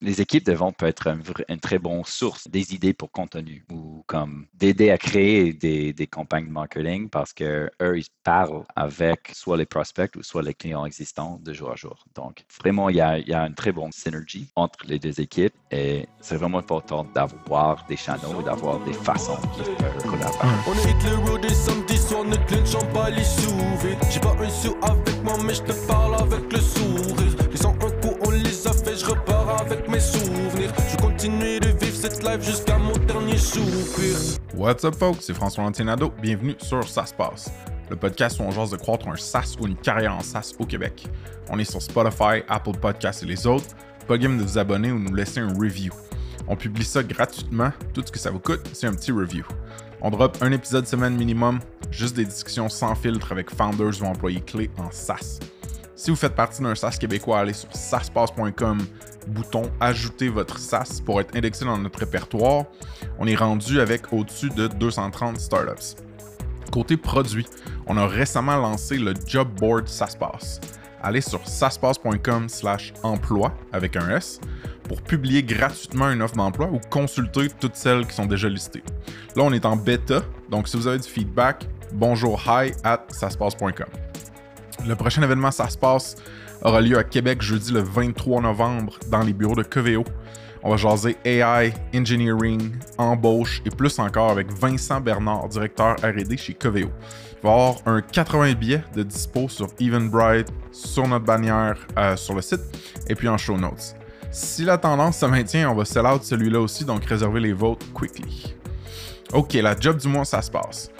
les équipes de vente peuvent être une très bonne source des idées pour contenu ou comme d'aider à créer des, campagnes de marketing parce que eux, ils parlent avec soit les prospects ou soit les clients existants de jour à jour. Donc, vraiment, il y a, une très bonne synergie entre les deux équipes et c'est vraiment important d'avoir des channels et d'avoir des façons de collaborer. On est le road des samedis soirs, ne clenchons pas les sous J'ai pas un sou avec moi, mais je te parle avec le sourire. Les 101 coups, on les a fait, je repars avec mes souvenirs. Je continue de vivre cette life jusqu'à mon dernier soupir. What's up, folks? C'est François Lantinado. Bienvenue sur Ça se le podcast où on jase de croître un SaaS ou une carrière en SaaS au Québec. On est sur Spotify, Apple Podcasts et les autres. Pas game de vous abonner ou nous laisser un review. On publie ça gratuitement. Tout ce que ça vous coûte, c'est un petit review. On drop un épisode semaine minimum, juste des discussions sans filtre avec founders ou employés clés en SaaS. Si vous faites partie d'un SaaS québécois, allez sur saspace.com, bouton Ajouter votre SaaS pour être indexé dans notre répertoire. On est rendu avec au-dessus de 230 startups. Côté produit, on a récemment lancé le Job Board SaaSpace. Allez sur saspace.com slash emploi avec un S pour publier gratuitement une offre d'emploi ou consulter toutes celles qui sont déjà listées. Là, on est en bêta, donc si vous avez du feedback, bonjour hi at saspace.com. Le prochain événement Ça se passe aura lieu à Québec jeudi le 23 novembre dans les bureaux de Coveo. On va jaser AI, engineering, embauche et plus encore avec Vincent Bernard, directeur RD chez Coveo. Il va avoir un 80 billets de dispo sur Eventbrite, sur notre bannière euh, sur le site et puis en show notes. Si la tendance se maintient, on va sell out celui-là aussi, donc réservez les votes quickly. Ok, la job du mois, ça se passe.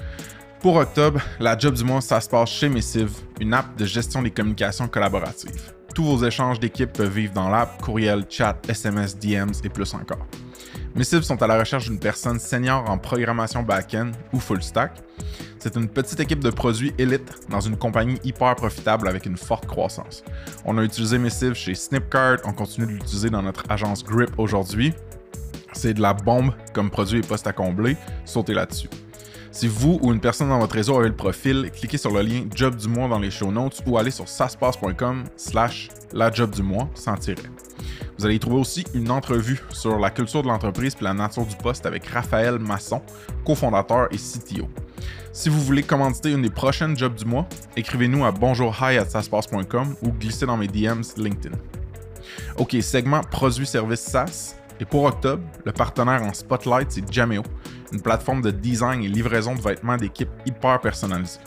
Pour octobre, la job du mois, ça se passe chez Missive, une app de gestion des communications collaboratives. Tous vos échanges d'équipe peuvent vivre dans l'app, courriel, chat, SMS, DMs et plus encore. Missive sont à la recherche d'une personne senior en programmation back-end ou full stack. C'est une petite équipe de produits élite dans une compagnie hyper profitable avec une forte croissance. On a utilisé Missive chez Snipcart, on continue de l'utiliser dans notre agence Grip aujourd'hui. C'est de la bombe comme produit et poste à combler, sautez là-dessus. Si vous ou une personne dans votre réseau avez le profil, cliquez sur le lien Job du mois dans les show notes ou allez sur saspace.com slash la job du mois sans tirer. Vous allez y trouver aussi une entrevue sur la culture de l'entreprise et la nature du poste avec Raphaël Masson, cofondateur et CTO. Si vous voulez commanditer une des prochaines jobs du mois, écrivez-nous à bonjourhi@saspace.com ou glissez dans mes DMs LinkedIn. OK, segment produits services SaaS. Et pour octobre, le partenaire en spotlight, c'est Jameo, une plateforme de design et livraison de vêtements d'équipe hyper personnalisée.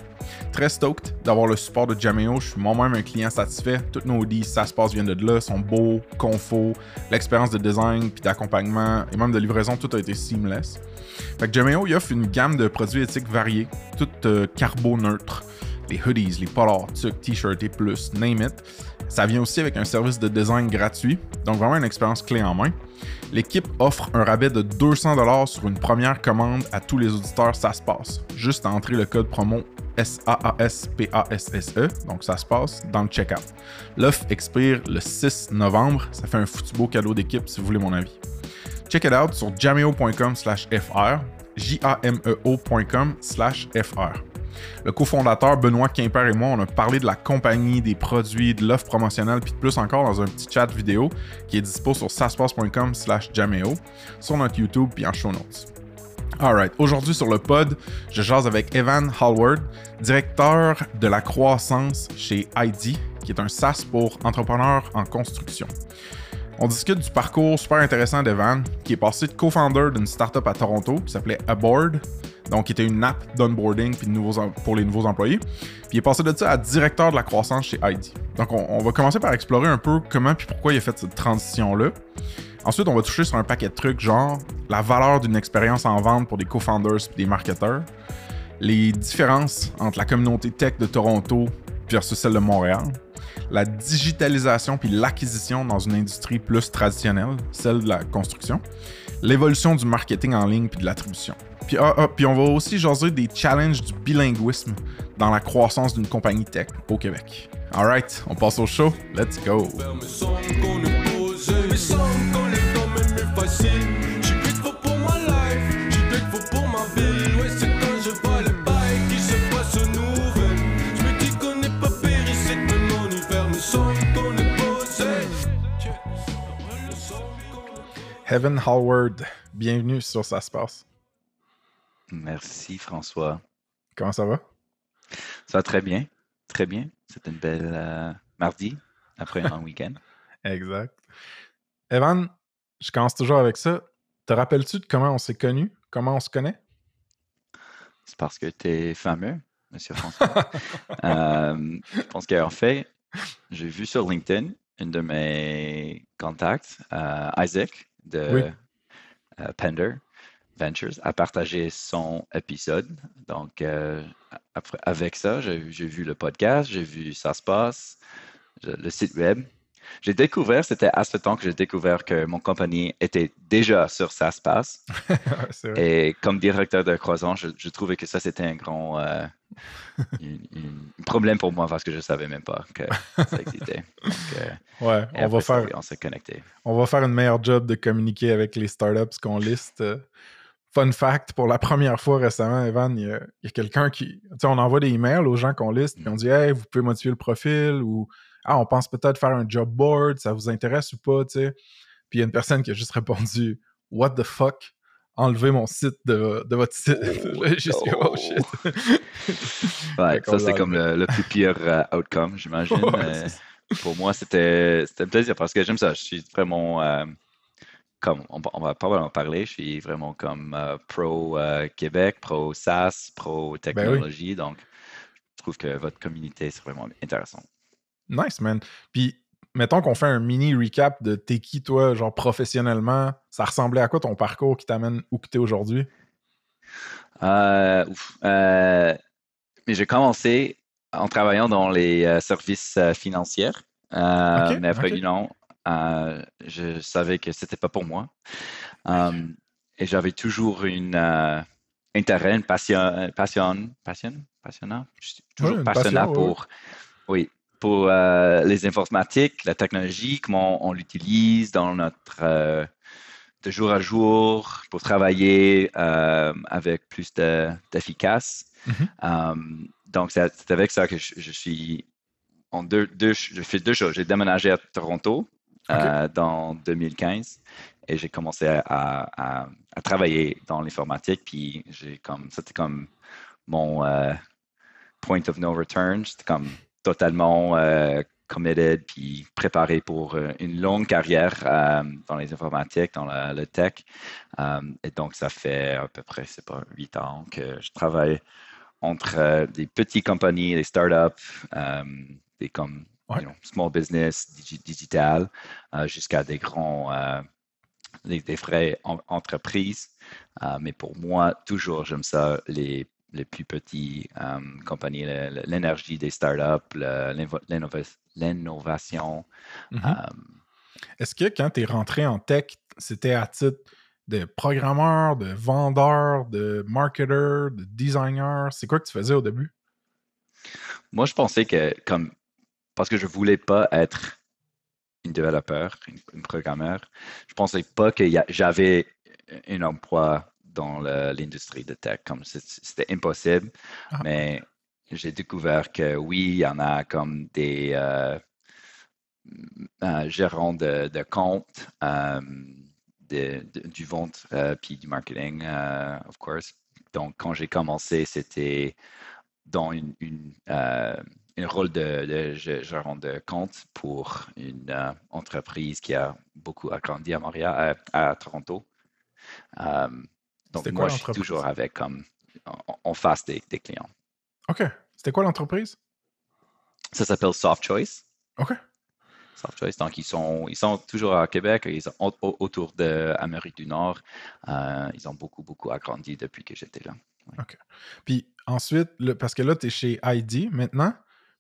Très stoked d'avoir le support de Jameo. Je suis moi-même un client satisfait. Toutes nos hoodies, ça se passe, viennent de là, sont beaux, confo. L'expérience de design puis d'accompagnement et même de livraison, tout a été seamless. Fait que Jameo, il offre une gamme de produits éthiques variés, toutes euh, carbo-neutres. Les hoodies, les polars, t-shirts et plus, name it. Ça vient aussi avec un service de design gratuit, donc vraiment une expérience clé en main. L'équipe offre un rabais de 200$ sur une première commande à tous les auditeurs, ça se passe. Juste à entrer le code promo S-A-A-S-P-A-S-S-E, donc ça se passe, dans le checkout. L'offre expire le 6 novembre, ça fait un foutu beau cadeau d'équipe si vous voulez mon avis. Check it out sur jameo.com fr, j-a-m-e-o.com fr. Le cofondateur Benoît Quimper et moi, on a parlé de la compagnie, des produits, de l'offre promotionnelle, puis de plus encore dans un petit chat vidéo qui est dispo sur saspace.com slash jameo, sur notre YouTube puis en show notes. Alright, aujourd'hui sur le pod, je jase avec Evan Hallward, directeur de la croissance chez ID, qui est un SaaS pour entrepreneurs en construction. On discute du parcours super intéressant d'Evan, qui est passé de co-founder d'une startup à Toronto qui s'appelait Aboard, donc qui était une app d'onboarding pour les nouveaux employés. Puis il est passé de ça à directeur de la croissance chez ID. Donc on, va commencer par explorer un peu comment puis pourquoi il a fait cette transition-là. Ensuite, on va toucher sur un paquet de trucs genre la valeur d'une expérience en vente pour des co-founders et des marketeurs, les différences entre la communauté tech de Toronto versus celle de Montréal, la digitalisation puis l'acquisition dans une industrie plus traditionnelle, celle de la construction, l'évolution du marketing en ligne puis de l'attribution. Puis, ah, ah, puis on va aussi jaser des challenges du bilinguisme dans la croissance d'une compagnie tech au Québec. Alright, on passe au show. Let's go. Heaven Hallward, bienvenue sur Ça se passe. Merci François. Comment ça va? Ça va très bien, très bien. C'est une belle euh, mardi après un long week-end. Exact. Evan, je commence toujours avec ça. Te rappelles-tu de comment on s'est connus? Comment on se connaît? C'est parce que tu es fameux, Monsieur François. euh, je pense qu'en fait, j'ai vu sur LinkedIn une de mes contacts, euh, Isaac, de euh, Pender Ventures a partagé son épisode. Donc, euh, avec ça, j'ai vu le podcast, j'ai vu Ça se passe, le site web. J'ai découvert, c'était à ce temps que j'ai découvert que mon compagnie était déjà sur passe. Et comme directeur de croissant, je, trouvais que ça, c'était un grand euh, problème pour moi parce que je ne savais même pas que ça existait. Euh, ouais, on va faire. on s'est connecté. On va faire une meilleure job de communiquer avec les startups qu'on liste. Fun fact, pour la première fois récemment, Evan, il y a, quelqu'un qui. Tu sais, on envoie des emails aux gens qu'on liste, puis on dit Hey, vous pouvez modifier le profil ou ah, on pense peut-être faire un job board, ça vous intéresse ou pas, tu sais? Puis il y a une personne qui a juste répondu What the fuck? Enlevez mon site de, votre site. Oh, oh shit. ouais, ça, c'est comme le, plus pire euh, outcome, j'imagine. Euh, pour moi, c'était un plaisir parce que j'aime ça. Je suis vraiment. Euh, comme on, va pas vraiment parler, je suis vraiment comme pro Québec, pro SaaS, pro ben technologie. Donc, je trouve que votre communauté, c'est vraiment intéressant. Nice, man. Puis, mettons qu'on fait un mini recap de t'es qui, toi, genre professionnellement. Ça ressemblait à quoi ton parcours qui t'amène où que t'es aujourd'hui? Euh, euh, mais j'ai commencé en travaillant dans les euh, services financiers. mais après, okay. non, je savais que c'était pas pour moi. et j'avais toujours une intérêt, une passion, passion, passion, passionnant, toujours passionnant pour, oui, pour euh, les informatiques, la technologie, comment on, l'utilise dans notre euh, de jour à jour pour travailler euh, avec plus d'efficace. Mm-hmm. donc, c'est avec ça que je, suis en deux, deux, je fais deux choses. J'ai déménagé à Toronto dans 2015 et j'ai commencé à, à, à, travailler dans l'informatique. Puis j'ai comme c'était comme mon point of no return. C'était comme totalement euh, committed puis préparé pour euh, une longue carrière euh, dans les informatiques, dans le tech. et donc, ça fait à peu près, c'est pas huit ans que je travaille entre des petites compagnies, des startups, des comme small business, digital, jusqu'à des grands, des, des frais entreprises. mais pour moi, toujours, j'aime ça, les les plus petites euh, compagnies, l'énergie des startups, l'innovation. Mm-hmm. Euh, Est-ce que quand tu es rentré en tech, c'était à titre de programmeur, de vendeur, de marketer, de designer? C'est quoi que tu faisais au début? Moi, je pensais que, comme, parce que je ne voulais pas être un développeur, un programmeur, je pensais pas que j'avais un emploi dans l'industrie de tech. Comme c'était impossible, ah. mais j'ai découvert que oui, il y en a comme des euh, euh, gérants de, de comptes, euh, du vente puis du marketing, of course. Donc, quand j'ai commencé, c'était dans une, un rôle de, gérant de compte pour une entreprise qui a beaucoup agrandi à Montréal, à, Toronto. Donc, moi, je suis toujours avec comme en, face des, clients. OK. C'était quoi l'entreprise? Ça s'appelle Soft Choice. OK. Soft Choice. Donc, ils sont, ils sont toujours à Québec, ils sont autour de l'Amérique du Nord. Euh, ils ont beaucoup, beaucoup agrandi depuis que j'étais là. OK. Puis ensuite, parce que là, tu es chez ID maintenant,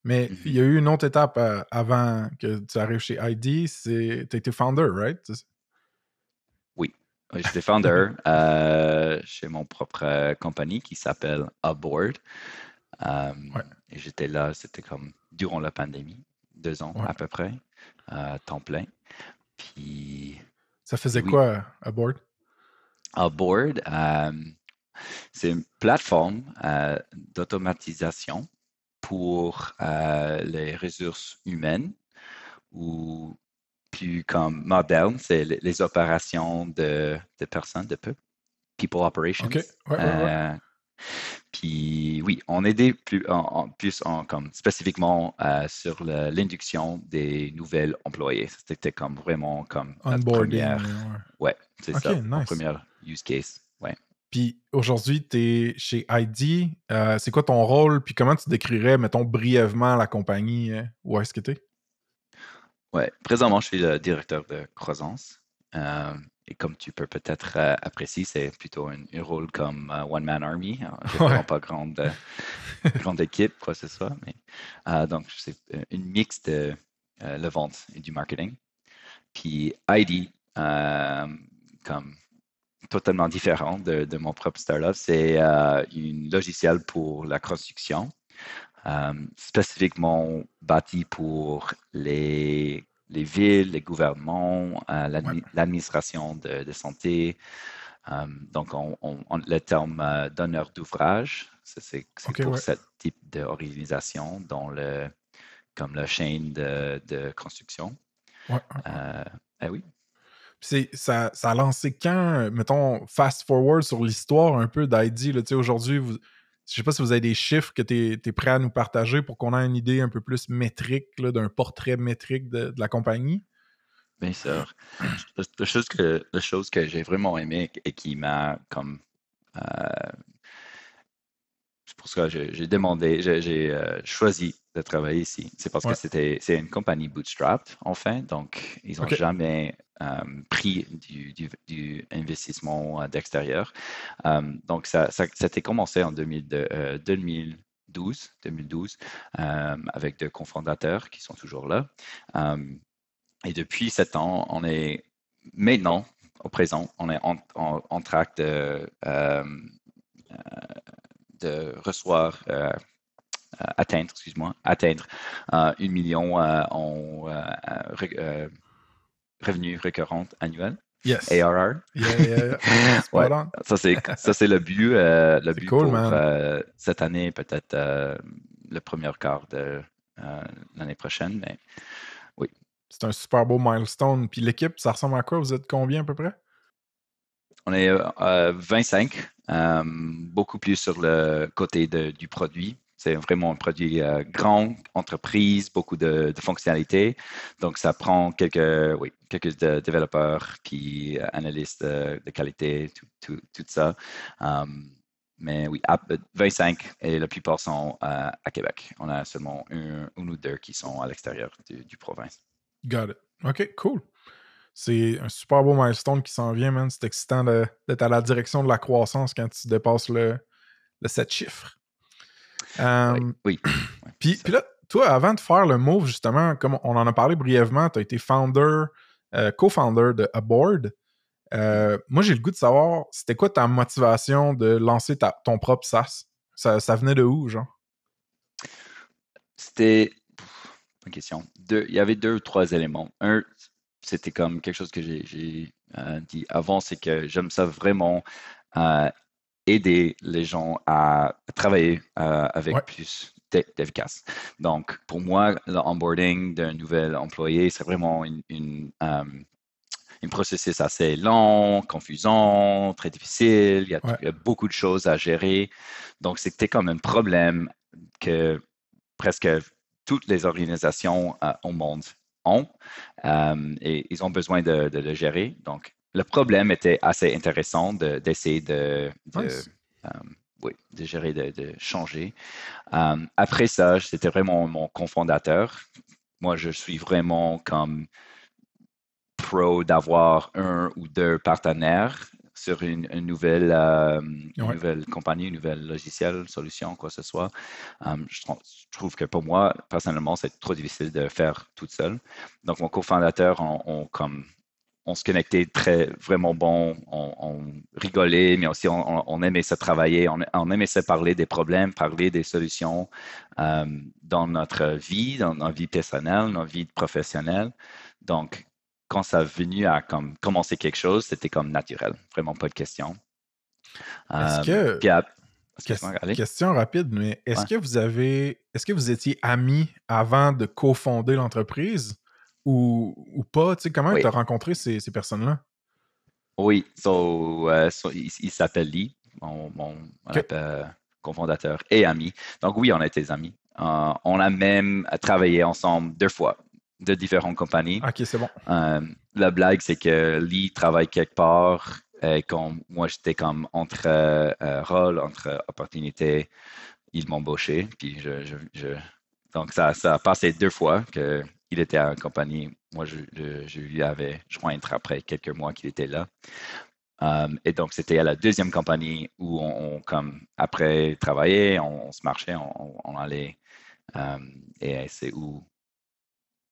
mais mm-hmm. il y a eu une autre étape euh, avant que tu arrives chez ID, c'est tu été founder, right? Oui, j'étais founder euh, chez mon propre euh, compagnie qui s'appelle Aboard. Euh, et j'étais là, c'était comme durant la pandémie, deux ans à peu près, temps plein. Puis. Ça faisait quoi, Aboard? Aboard, c'est une plateforme d'automatisation pour les ressources humaines où plus comme moderne, c'est les, opérations de, personnes, de peu, people operations. OK. Ouais, puis oui, on aidait plus en, plus en, comme spécifiquement sur l'induction des nouvelles employés. C'était comme vraiment comme onboarding. ouais, c'est ça, nice. première use case. Ouais. Puis aujourd'hui, tu es chez ID. Euh, c'est quoi ton rôle? Puis comment tu décrirais, mettons, brièvement la compagnie? Euh, où est-ce que tu es? Oui, présentement, je suis le directeur de croissance. Euh, et comme tu peux peut-être apprécier, c'est plutôt un, rôle comme One Man Army. Je ne pas grande, grande équipe, quoi que ce soit. Mais, donc, c'est une mix de la vente et du marketing. Puis ID, comme totalement différent de, mon propre startup. C'est euh, un logiciel pour la construction, euh, spécifiquement bâti pour les, les villes, les gouvernements, euh, l'administration de, santé. donc, on, le terme donneur d'ouvrage, c'est pour ce type d'organisation dans le, comme la chaîne de, de construction. Ouais. Eh oui, ça, ça a lancé quand, mettons, fast forward sur l'histoire un peu d'ID. Aujourd'hui, je ne sais pas si vous avez des chiffres que tu es, prêt à nous partager pour qu'on ait une idée un peu plus métrique, d'un portrait métrique de, la compagnie? Bien sûr. La chose que, la chose que j'ai vraiment aimé et qui m'a comme euh, c'est pour ça que j'ai demandé, j'ai euh, choisi de travailler ici. C'est parce que c'était c'est une compagnie bootstrap, enfin. Donc, ils n'ont jamais euh, pris du, du, investissement euh, d'extérieur. donc, ça, ça, a commencé en 2012, 2012 avec deux cofondateurs qui sont toujours là. et depuis sept ans, on est maintenant, au présent, on est en, en, en de de recevoir, euh, euh, atteindre, excuse-moi, atteindre euh, un million en revenus récurrents annuels. Yes. ARR. ça, c'est, ça, c'est le but, le but pour cette année, peut-être le premier quart de l'année prochaine. Mais oui. C'est un super beau milestone. Puis l'équipe, ça ressemble à quoi? Vous êtes combien à peu près? On est 25, euh, euh, beaucoup plus sur le côté du produit. C'est vraiment un produit euh, grand, entreprise, beaucoup de, fonctionnalités. Donc, ça prend quelques, oui, quelques développeurs, puis analystes de, qualité, tout, ça. mais oui, 25 et la plupart sont à Québec. On a seulement un, ou deux qui sont à l'extérieur du, du province. Got it. OK, cool. C'est un super beau milestone qui s'en vient, man. C'est excitant d'être à la direction de la croissance quand tu dépasses le, le 7 chiffres. Oui. puis, là, toi, avant de faire le move, justement, comme on en a parlé brièvement, tu as été founder, euh, co-founder de Aboard. Euh, moi, j'ai le goût de savoir, c'était quoi ta motivation de lancer ton propre SaaS? Ça, ça venait de où, genre? C'était. Une question. il y avait deux ou trois éléments. Un, c'était comme quelque chose que j'ai euh, dit avant, c'est que j'aime ça vraiment euh, aider les gens à travailler euh, avec plus d'efficace. Donc, pour moi, l'onboarding d'un nouvel employé, c'est vraiment une, une un processus assez long, confusant, très difficile. Il y, a, il y, a, beaucoup de choses à gérer. Donc, c'était comme un problème que presque toutes les organisations au monde ont euh, et ils ont besoin de, le gérer. Donc, le problème était assez intéressant d'essayer de, euh, de, gérer, de, changer. Euh, après ça, c'était vraiment mon cofondateur. Moi, je suis vraiment comme pro d'avoir un ou deux partenaires sur une, nouvelle, euh, nouvelle compagnie, une nouvelle logiciel, solution, quoi que ce soit. Je, trouve que pour moi, personnellement, c'est trop difficile de faire toute seule. Donc, mon cofondateur, on, comme, on se connectait très, vraiment bon, on, rigolait, mais aussi on, aimait se travailler, on, aimait se parler des problèmes, parler des solutions euh, dans notre vie, dans notre vie personnelle, dans notre vie professionnelle. Donc, quand ça a venu à comme, commencer quelque chose, c'était comme naturel, vraiment pas de question. Est-ce que. Euh, question rapide, mais est-ce que vous avez. Est-ce que vous étiez amis avant de cofonder l'entreprise? Ou, pas? Tu sais, comment tu as rencontré ces, personnes-là? Oui, so, il, s'appelle Lee, mon, mon cofondateur et ami. Donc oui, on était amis. on a même travaillé ensemble deux fois de différentes compagnies. OK, c'est bon. la blague, c'est que Lee travaille quelque part et quand moi j'étais comme entre euh, rôle, entre opportunités, il m'embauchait. Puis je, donc ça, ça a passé deux fois qu'il était compagnie. Moi, je, lui avais joindre après quelques mois qu'il était là. Um, et donc, c'était à la deuxième compagnie où on, comme après travailler, on, se marchait, on, allait. Um, et c'est où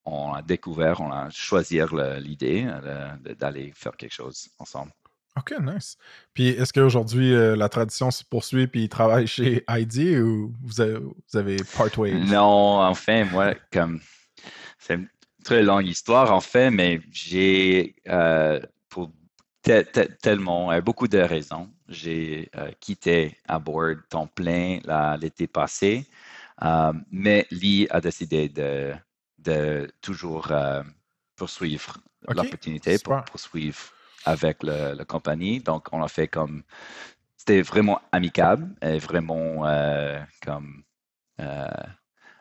on a découvert, on a choisi l'idée euh, d'aller faire quelque chose ensemble. OK, nice. Puis est-ce qu'aujourd'hui, euh, la tradition se poursuit puis il travaille chez ID ou vous avez, vous avez part ways? Non, enfin, moi, comme c'est une très longue histoire, en fait, mais j'ai, euh, pour tellement, euh, beaucoup de raisons, j'ai quitté à bord temps plein l'été passé, mais Lee a décidé de, de toujours poursuivre l'opportunité pour poursuivre avec la compagnie. Donc, on a fait comme. C'était vraiment amicable et vraiment euh, comme euh,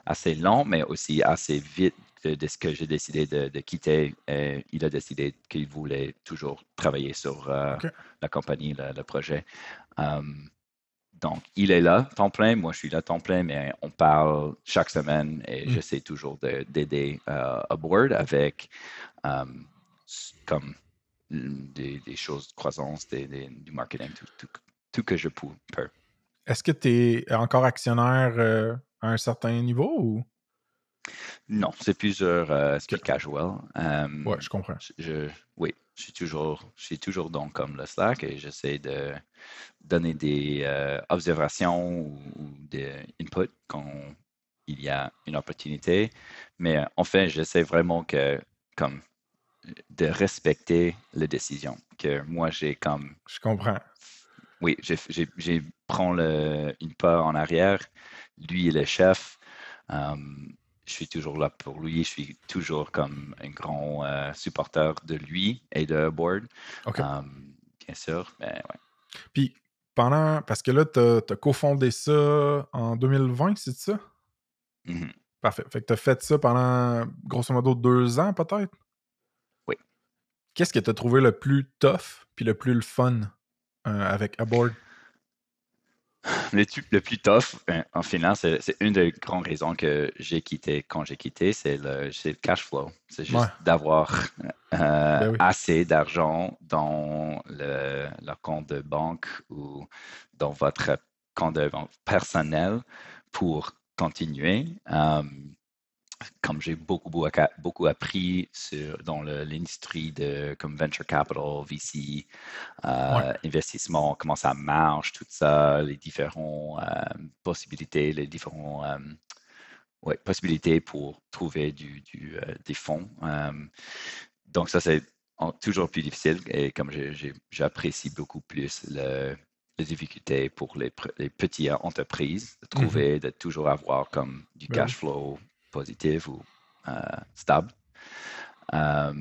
assez lent, mais aussi assez vite de, ce que j'ai décidé de, quitter. Et il a décidé qu'il voulait toujours travailler sur euh, la compagnie, le, projet. Um, donc, il est là, temps plein. Moi, je suis là, temps plein, mais on parle chaque semaine et mm. j'essaie toujours d'aider à board avec um, comme des, choses de croissance, du marketing, tout, tout, que je peux. Est-ce que tu es encore actionnaire euh, à un certain niveau ou? Non, c'est plusieurs euh, casual. Euh, oui, je comprends. Je, oui, je suis toujours, je suis toujours donc comme le Slack et j'essaie de donner des euh, observations ou, des inputs quand il y a une opportunité. Mais enfin, j'essaie vraiment que, comme de respecter les décisions que moi j'ai comme. Je comprends. Oui, j'ai prends le, une part en arrière. Lui est le chef. Um, je suis toujours là pour lui. Je suis toujours comme un grand euh, supporter de lui et de Board. Um, bien sûr, mais ouais. Puis, pendant. Parce que là, tu as, cofondé ça en 2020, c'est ça? Mm-hmm. Parfait. Fait que tu as fait ça pendant grosso modo deux ans, peut-être? Qu'est-ce que tu as trouvé le plus tough puis le plus le fun euh, avec Aboard? Le, le, plus tough, ben, en finance, c'est une des grandes raisons que j'ai quitté quand j'ai quitté, c'est le, le, cash flow. C'est juste d'avoir euh, ben assez d'argent dans le, compte de banque ou dans votre compte de banque personnel pour continuer. Euh, comme j'ai beaucoup, beaucoup, appris sur, dans l'industrie de comme venture capital, VC, euh, investissement, comment ça marche, tout ça, les différentes euh, possibilités, les différentes euh, possibilités pour trouver du, des fonds. donc ça, c'est toujours plus difficile et comme j'apprécie beaucoup plus le, les difficultés pour les, les petites entreprises de mm-hmm. trouver, de toujours avoir comme du ben cash flow positive ou euh, stable. Euh,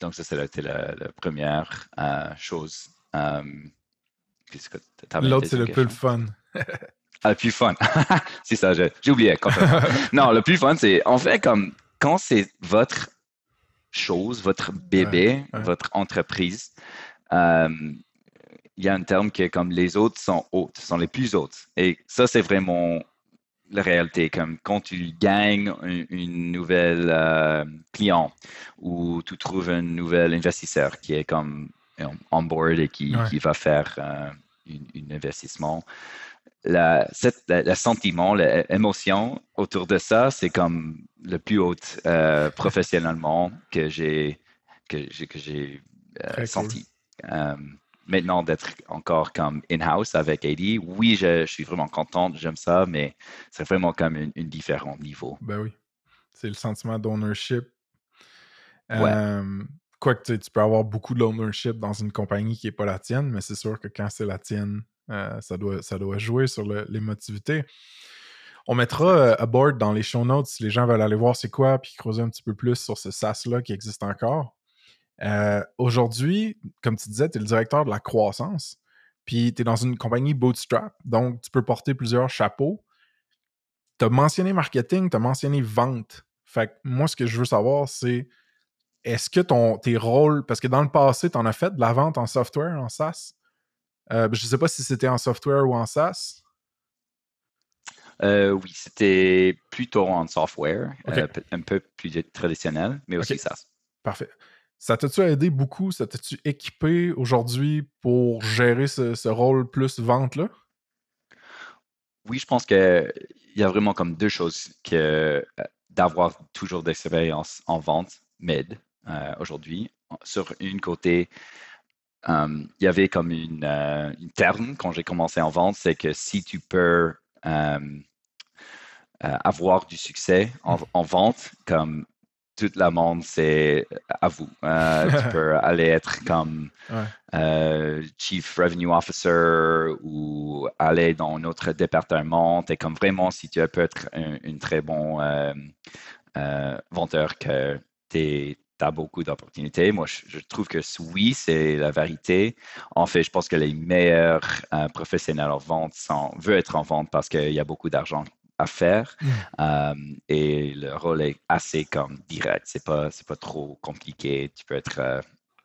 donc, ça, c'était la, première euh, chose. L'autre, c'est le plus fun. ah, le plus fun. c'est ça, j'ai oublié. non, le plus fun, c'est en fait comme quand c'est votre chose, votre bébé, votre entreprise, il y a un terme qui est comme les autres sont hautes, sont les plus hautes. Et ça, c'est vraiment la réalité. Comme quand tu gagnes une, nouvelle euh, client ou tu trouves un nouvel investisseur qui est comme on board et qui, qui va faire euh, un investissement. La, le sentiment, l'émotion autour de ça, c'est comme le plus haut euh, professionnellement que j'ai que j'ai que j'ai senti maintenant d'être encore comme in-house avec AD, oui, je, suis vraiment contente, j'aime ça, mais c'est vraiment comme un, différent niveau. Ben oui. C'est le sentiment d'ownership. Ouais. Quoique tu peux avoir beaucoup d'ownership dans une compagnie qui n'est pas la tienne, mais c'est sûr que quand c'est la tienne, euh, ça, doit, ça doit jouer sur l'émotivité. On mettra à board dans les show notes si les gens veulent aller voir c'est quoi, puis creuser un petit peu plus sur ce SaaS-là qui existe encore. Aujourd'hui, comme tu disais, tu es le directeur de la croissance, puis tu es dans une compagnie bootstrap, donc tu peux porter plusieurs chapeaux. Tu as mentionné marketing, tu as mentionné vente. Fait que moi, ce que je veux savoir, c'est est-ce que ton, tes rôles, parce que dans le passé, tu en as fait de la vente en software, en SaaS. Euh, je ne sais pas si c'était en software ou en SaaS. Euh, oui, c'était plutôt en software, euh, un peu plus traditionnel, mais aussi SaaS. Parfait. Ça t'a-tu aidé beaucoup? Ça t'a-tu équipé aujourd'hui pour gérer ce, rôle plus vente-là? Oui, je pense qu'il y a vraiment comme deux choses que d'avoir toujours d'expérience en vente m'aide euh, aujourd'hui. Sur une côté, euh, il y avait comme une, euh, une terme quand j'ai commencé en vente, c'est que si tu peux avoir du succès en, en, vente, comme toute la monde, c'est à vous. tu peux aller être comme Chief Revenue Officer ou aller dans un autre département. Et comme vraiment, si tu peux être un, très bon vendeur, que tu as beaucoup d'opportunités. Moi, je, trouve que oui, c'est la vérité. En fait, je pense que les meilleurs euh, professionnels en vente sont, veulent être en vente parce qu'il y a beaucoup d'argent à faire mm. euh, et le rôle est assez comme direct. C'est pas c'est pas trop compliqué. Tu peux être euh,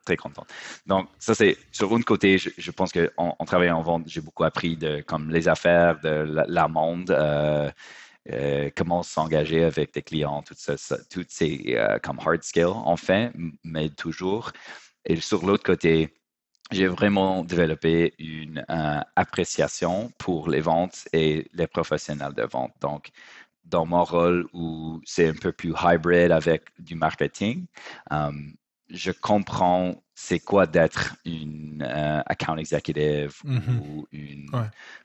très content. Donc ça c'est sur un côté, je, pense que en, travaillant en vente, j'ai beaucoup appris de comme les affaires, de la, monde. Euh, comment s'engager avec des clients, tout ça, toutes ces comme hard skills, enfin, mais toujours. Et sur l'autre côté, j'ai vraiment développé une euh, appréciation pour les ventes et les professionnels de vente. Donc, dans mon rôle où c'est un peu plus hybrid avec du marketing, je comprends c'est quoi d'être une account executive mm-hmm. ou une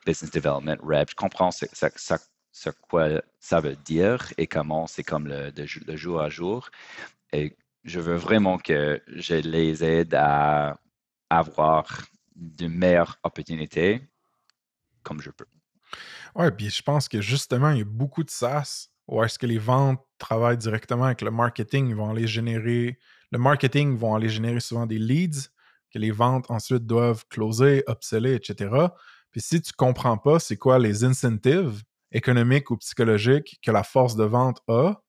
business development rep. Je comprends ce quoi ça veut dire et comment c'est comme le, de, jour à jour. Et je veux vraiment que je les aide à avoir de meilleures opportunités comme je peux. Oui, puis je pense que justement, il y a beaucoup de SaaS où est-ce que les ventes travaillent directement avec le marketing, ils vont aller générer, le marketing vont aller générer souvent des leads que les ventes ensuite doivent closer, upseller, etc. Puis si tu ne comprends pas c'est quoi les incentives, économique ou psychologique que la force de vente a,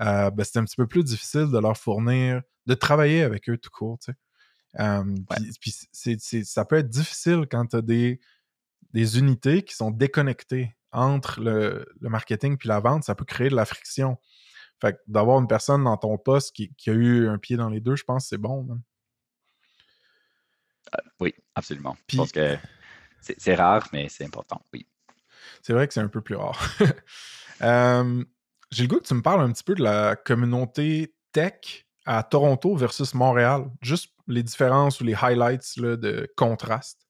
euh, ben, c'est un petit peu plus difficile de leur fournir, de travailler avec eux tout court. Puis, ça peut être difficile quand tu as des, des unités qui sont déconnectées entre le, marketing puis la vente, ça peut créer de la friction. Fait que d'avoir une personne dans ton poste qui, a eu un pied dans les deux, je pense que c'est bon. Euh, oui, absolument. je pense que c'est rare, mais c'est important, oui. C'est vrai que c'est un peu plus rare. Euh, j'ai le goût que tu me parles un petit peu de la communauté tech à Toronto versus Montréal. Juste les différences ou les highlights de contraste.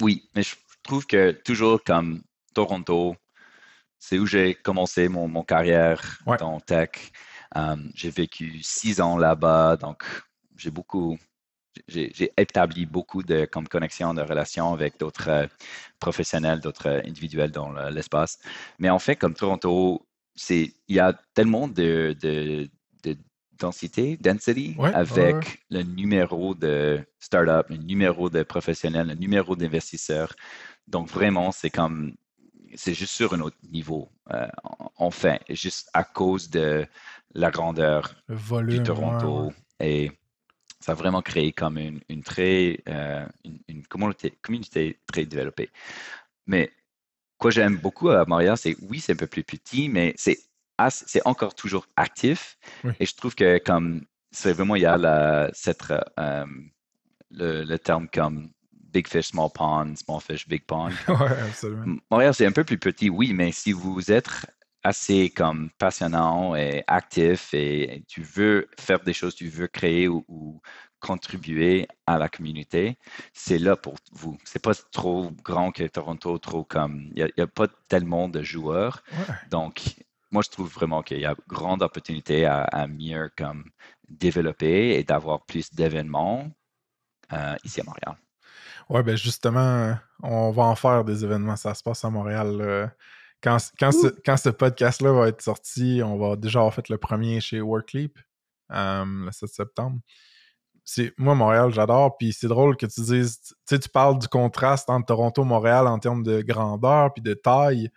Oui, mais je trouve que toujours comme Toronto, c'est où j'ai commencé mon, carrière dans tech. Euh, j'ai vécu six ans là-bas, donc j'ai beaucoup j'ai établi beaucoup de comme connexions, de relations avec d'autres euh, professionnels, d'autres euh, individuels dans l'espace. Mais en fait, comme Toronto, il y a tellement de, de, densité, density, avec le numéro de start-up, le numéro de professionnels, le numéro d'investisseurs. Donc vraiment, c'est comme c'est juste sur un autre niveau, euh, enfin, juste à cause de la grandeur du Toronto et ça a vraiment créé comme une, une très, euh, une, communauté, communauté très développée. Mais quoi j'aime beaucoup à Montréal, c'est oui, c'est un peu plus petit, mais c'est c'est encore toujours actif. Et je trouve que comme c'est vraiment, il y a la, cette, euh, le, le, terme comme big fish, small pond, small fish, big pond. Montréal, c'est un peu plus petit, oui, mais si vous êtes assez comme passionnant et actif et tu veux faire des choses, tu veux créer ou, contribuer à la communauté, c'est là pour vous. C'est pas trop grand que Toronto, trop comme il n'y a, pas tellement de joueurs. Donc, moi, je trouve vraiment qu'il y a grande opportunité à, mieux comme développer et d'avoir plus d'événements euh, ici à Montréal. Oui, ben justement, on va en faire des événements. Ça se passe à Montréal quand, quand, ce, quand ce podcast-là va être sorti, on va déjà avoir fait le premier chez Workleap euh, le 7 septembre. C'est, moi, Montréal, j'adore. Puis c'est drôle que tu dises, tu sais, tu parles du contraste entre Toronto et Montréal en termes de grandeur puis de taille.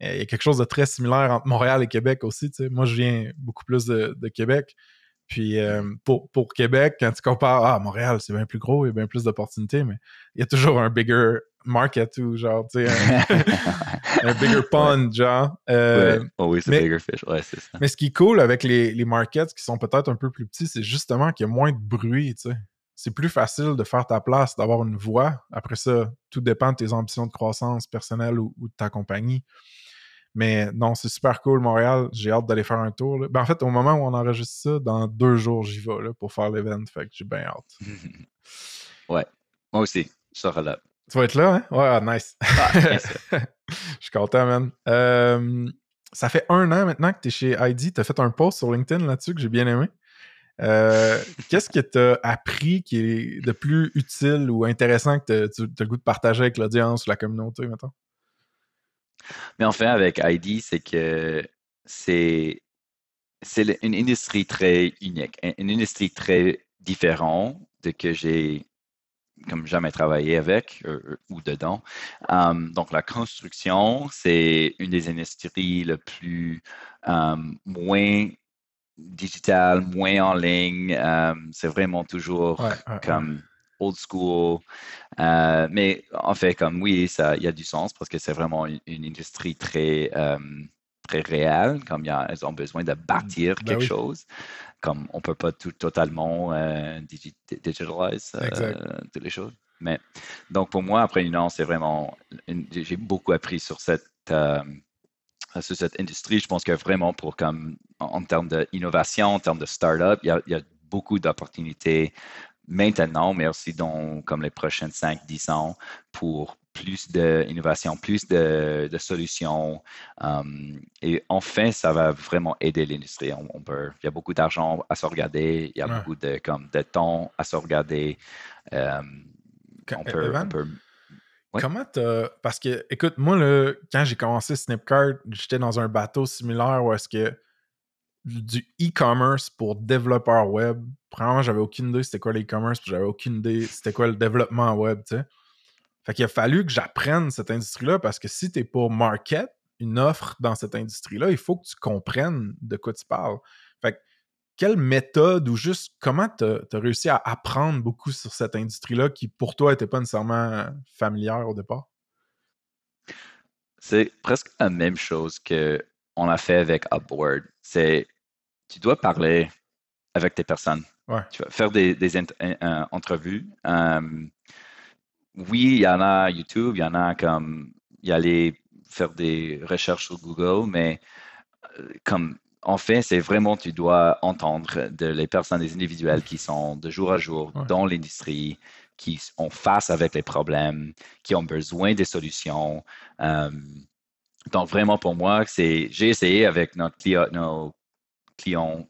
Il y a quelque chose de très similaire entre Montréal et Québec aussi. Tu sais. Moi, je viens beaucoup plus de, de Québec. Puis euh, pour, pour, Québec, quand tu compares, ah, Montréal, c'est bien plus gros, il y a bien plus d'opportunités, mais il y a toujours un bigger market ou genre, tu sais, un, bigger pond, genre. Euh, ouais, always a bigger fish, ouais, c'est ça. Mais ce qui est cool avec les, les markets qui sont peut-être un peu plus petits, c'est justement qu'il y a moins de bruit, tu sais. C'est plus facile de faire ta place, d'avoir une voix. Après ça, tout dépend de tes ambitions de croissance personnelle ou, ou de ta compagnie. Mais non, c'est super cool, Montréal. J'ai hâte d'aller faire un tour. Ben, en fait, au moment où on enregistre ça, dans deux jours, j'y vais là, pour faire l'event. Fait que j'ai bien hâte. ouais. Moi aussi. Je serai là. Tu vas être là, hein? Ouais, ah, nice. Ah, je suis content, man. Euh, ça fait un an maintenant que tu es chez ID. Tu as fait un post sur LinkedIn là-dessus que j'ai bien aimé. Euh, qu'est-ce que tu as appris qui est de plus utile ou intéressant que tu as le goût de partager avec l'audience ou la communauté, maintenant? Mais en fait, avec ID, c'est que c'est une industrie très unique, une industrie très différente de que j'ai comme jamais travaillé avec euh, euh, ou dedans. Um, donc, la construction, c'est une des industries le plus um, moins digitale, moins en ligne. Um, c'est vraiment toujours comme old school. Euh, mais en fait, comme oui, ça, il y a du sens parce que c'est vraiment une, industrie très, euh, très réelle, comme y a, elles ont besoin de bâtir ben quelque chose. Comme on ne peut pas tout totalement euh, digitaliser toutes les choses. Mais donc pour moi, après une an, c'est vraiment, j'ai beaucoup appris sur cette sur cette industrie. Je pense que vraiment pour comme en, termes d'innovation, en termes de start-up, il y a beaucoup d'opportunités maintenant, mais aussi dans comme les prochaines 5-10 ans pour plus d'innovation, plus de, solutions. Um, et enfin, ça va vraiment aider l'industrie. On, peut, il y a beaucoup d'argent à se regarder, il y a beaucoup de, comme, de temps à se regarder. Um, on peut, Comment t'as. Parce que, écoute, moi, là, quand j'ai commencé Snipcart, j'étais dans un bateau similaire où est-ce que du e-commerce pour développeurs web. Premièrement, j'avais aucune idée c'était quoi l'e-commerce, puis j'avais aucune idée c'était quoi le développement web, tu sais. Fait qu'il a fallu que j'apprenne cette industrie-là parce que si tu es pour market une offre dans cette industrie-là, il faut que tu comprennes de quoi tu parles. Fait que quelle méthode ou juste comment tu as, réussi à apprendre beaucoup sur cette industrie-là qui pour toi n'était pas nécessairement familière au départ? C'est presque la même chose qu'on a fait avec Upward. C'est tu dois parler avec tes personnes. Tu vas faire des, euh, entrevues. Euh, oui, il y en a YouTube, il y en a comme y aller faire des recherches sur Google, mais euh, comme en fait, c'est vraiment tu dois entendre de les personnes, des individuels qui sont de jour à jour dans l'industrie, qui ont face avec les problèmes, qui ont besoin des solutions. donc vraiment pour moi, c'est j'ai essayé avec notre client, nos clients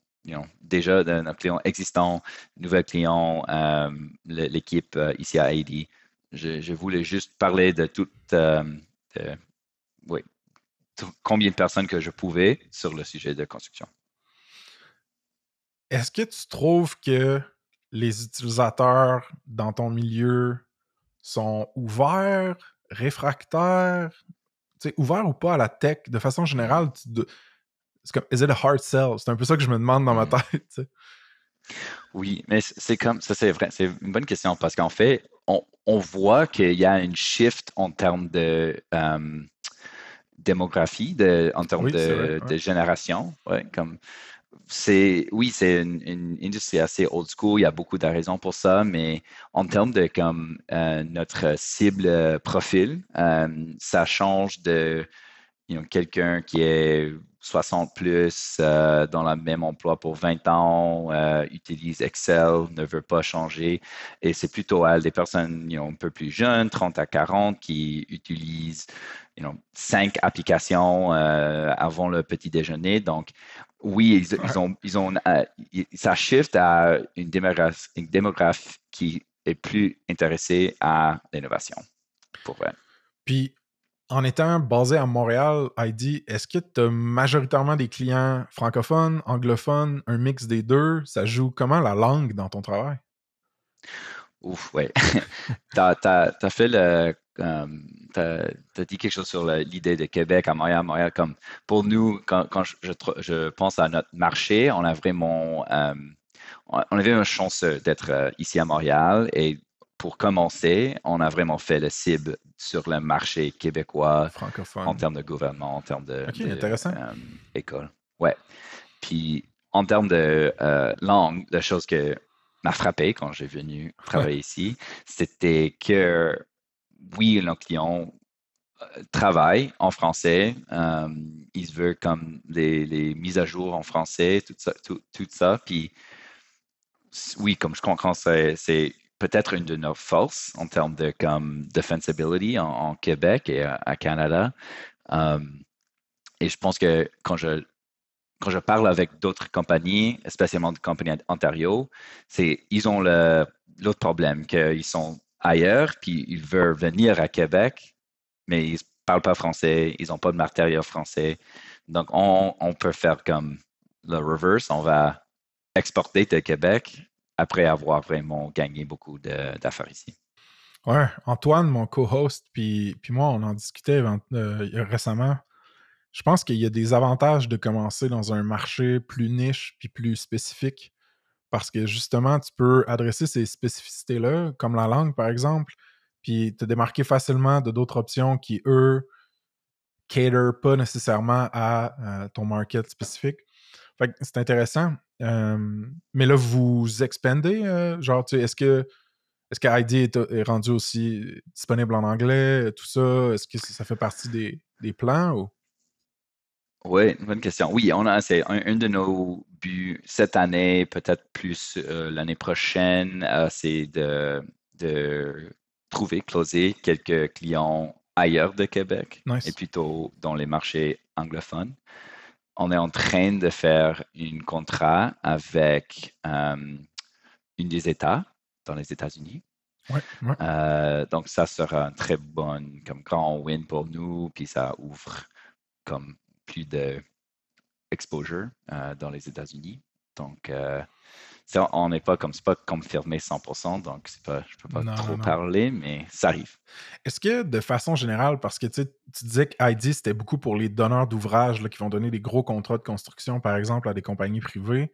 déjà de nos clients existants, nouveaux clients, euh, l'équipe euh, ici à AD. Je, voulais juste parler de tout, euh, oui, combien de personnes que je pouvais sur le sujet de construction. Est-ce que tu trouves que les utilisateurs dans ton milieu sont ouverts, réfractaires, ouverts ou pas à la tech de façon générale? Tu, c'est comme, is it a hard sell? C'est un peu ça que je me demande dans ma mm. tête. Oui, mais c'est comme, ça c'est vrai, c'est une bonne question parce qu'en fait, on, on voit qu'il y a une shift en termes de euh, démographie, de, en termes de, de, génération. Ouais, comme, c'est oui, c'est une, industrie assez old school. Il y a beaucoup de raisons pour ça, mais en termes de comme euh, notre cible euh, profil, ça change de quelqu'un qui est 60 plus, euh, dans le même emploi pour 20 ans, euh, utilise Excel, ne veut pas changer. Et c'est plutôt à des personnes un peu plus jeunes, 30 à 40, qui utilisent you cinq applications euh, avant le petit déjeuner. Donc, oui, ils, ont, ils ont ça shift à une démographie, une démographie qui est plus intéressée à l'innovation. Pour vrai. Puis, En étant basé à Montréal, Heidi, est-ce que tu as majoritairement des clients francophones, anglophones, un mix des deux? Ça joue comment la langue dans ton travail? Ouf, ouais. tu as, fait dit quelque chose sur l'idée de Québec à Montréal. Montréal, comme pour nous, quand, je, je, pense à notre marché, on a vraiment. Euh, on avait une chance d'être euh, ici à Montréal et pour commencer, on a vraiment fait le cible sur le marché québécois francophone en termes de gouvernement, en termes de, euh, école. Ouais. Puis en termes de euh, langue, la chose que m'a frappé quand j'ai venu travailler ici, c'était que oui, nos clients euh, travaillent en français, ils veulent comme les, mises à jour en français, tout ça, tout, tout ça. Puis oui, comme je comprends, c'est peut-être une de nos forces en termes de comme defensibility en, Québec et à, Canada. Um, et je pense que quand je quand je parle avec d'autres compagnies, spécialement des compagnies Ontario, c'est ils ont l'autre problème qu'ils sont ailleurs puis ils veulent venir à Québec, mais ils parlent pas français, ils n'ont pas de matériel français. Donc on, on peut faire comme le reverse, on va exporter de Québec après avoir vraiment gagné beaucoup d'affaires ici. Ouais, Antoine, mon co-host, puis, puis moi, on en discutait euh, récemment. Je pense qu'il y a des avantages de commencer dans un marché plus niche puis plus spécifique parce que justement, tu peux adresser ces spécificités-là, comme la langue par exemple, puis te démarquer facilement de d'autres options qui, eux, cater pas nécessairement à euh, ton market spécifique. Fait c'est intéressant. Mais là, vous expandez, euh, genre, est-ce que est-ce que ID est, rendu aussi disponible en anglais, tout ça? Est-ce que ça fait partie des, plans ou? Oui, bonne question. Oui, on a, c'est un, de nos buts cette année, peut-être plus euh, l'année prochaine, euh, c'est de, de trouver, closer quelques clients ailleurs de Québec et plutôt dans les marchés anglophones on est en train de faire un contrat avec euh, une des États dans les États-Unis. Euh, donc, ça sera un très bon, comme grand win pour nous, puis ça ouvre comme plus de exposure euh, dans les États-Unis. Donc, on n'est pas comme c'est pas confirmé 100%, donc pas, je peux pas trop parler, mais ça arrive. Est-ce que de façon générale, parce que tu disais que ID c'était beaucoup pour les donneurs d'ouvrages qui vont donner des gros contrats de construction, par exemple, à des compagnies privées,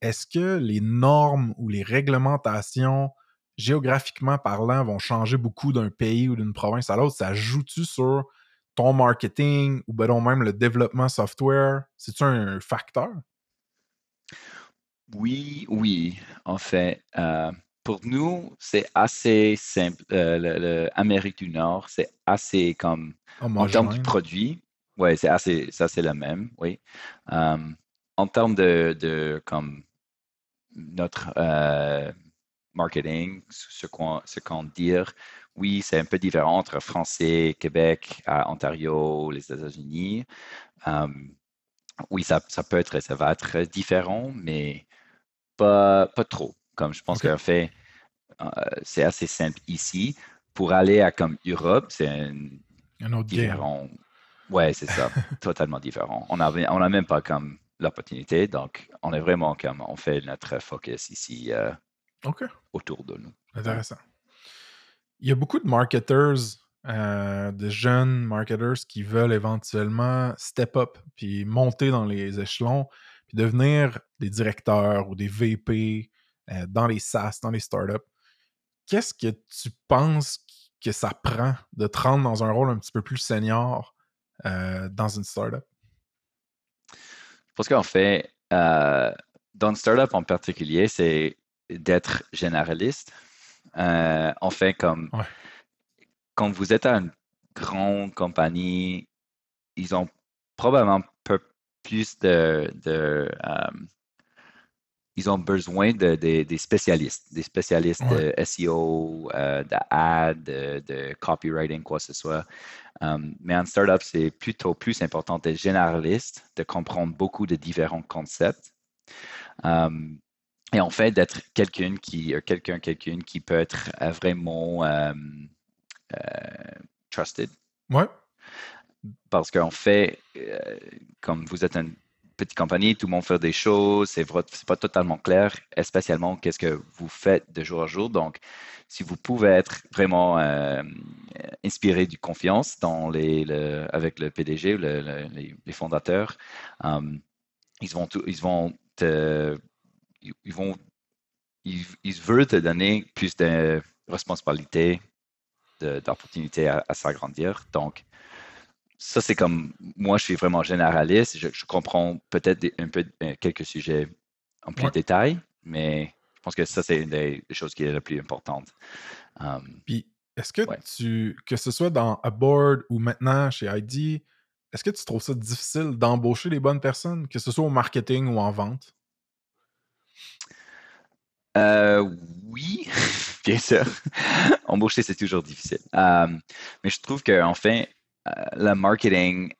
est-ce que les normes ou les réglementations géographiquement parlant vont changer beaucoup d'un pays ou d'une province à l'autre? Ça joue-tu sur ton marketing ou ben même le développement software? C'est-tu un facteur? Oui, oui. En fait, euh, pour nous, c'est assez simple. Euh, L'Amérique du Nord, c'est assez comme en termes de produits. Oui, c'est assez, ça c'est le même, oui. Euh, en termes de, comme notre marketing, ce qu'on ce qu'on dit, oui, c'est un peu différent entre français, Québec, Ontario, les États-Unis. oui, ça, ça peut être, ça va être différent, mais pas, pas trop. Comme je pense qu'en fait, euh, c'est assez simple ici. Pour aller à comme Europe, c'est un, autre différent. Ouais, c'est ça, totalement différent. On n'a on même pas comme l'opportunité, donc on est vraiment comme on fait notre focus ici euh, autour de nous. Intéressant. Il y a beaucoup de marketers, euh, de jeunes marketers qui veulent éventuellement step up puis monter dans les échelons puis devenir des directeurs ou des VP euh, dans les SaaS, dans les startups, qu'est-ce que tu penses que ça prend de te rendre dans un rôle un petit peu plus senior euh, dans une startup? Je pense qu'en fait, euh, dans une startup en particulier, c'est d'être généraliste. en fait, comme quand vous êtes à une grande compagnie, ils ont probablement plus de, euh, ils ont besoin de, des spécialistes, des spécialistes de SEO, euh, d'ad, de, copywriting, quoi que ce soit. Um, mais en startup, c'est plutôt plus important d'être généraliste, de comprendre beaucoup de différents concepts. Um, et en fait, d'être quelqu'un qui, euh, quelqu'un, quelqu'un qui peut être vraiment um, trusted, Ouais. Parce qu'en fait, euh, comme vous êtes une petite compagnie, tout le monde fait des choses, c'est pas totalement clair, spécialement qu'est-ce que vous faites de jour à jour. Donc, si vous pouvez être vraiment euh, inspiré du confiance dans les, avec le PDG, les, fondateurs, euh, ils vont, ils vont te, ils vont, ils, veulent te donner plus de responsabilités, d'opportunités à, s'agrandir. Donc, ça, c'est comme moi, je suis vraiment généraliste. Je, comprends peut-être un peu euh, quelques sujets en plus de détail, mais je pense que ça, c'est une des choses qui est la plus importante. Um, Puis, est-ce que tu, que ce soit dans Aboard ou maintenant chez ID, est-ce que tu trouves ça difficile d'embaucher les bonnes personnes, que ce soit au marketing ou en vente? Euh, oui, bien sûr. Embaucher, c'est toujours difficile. Um, mais je trouve qu'enfin, fait, euh, le marketing,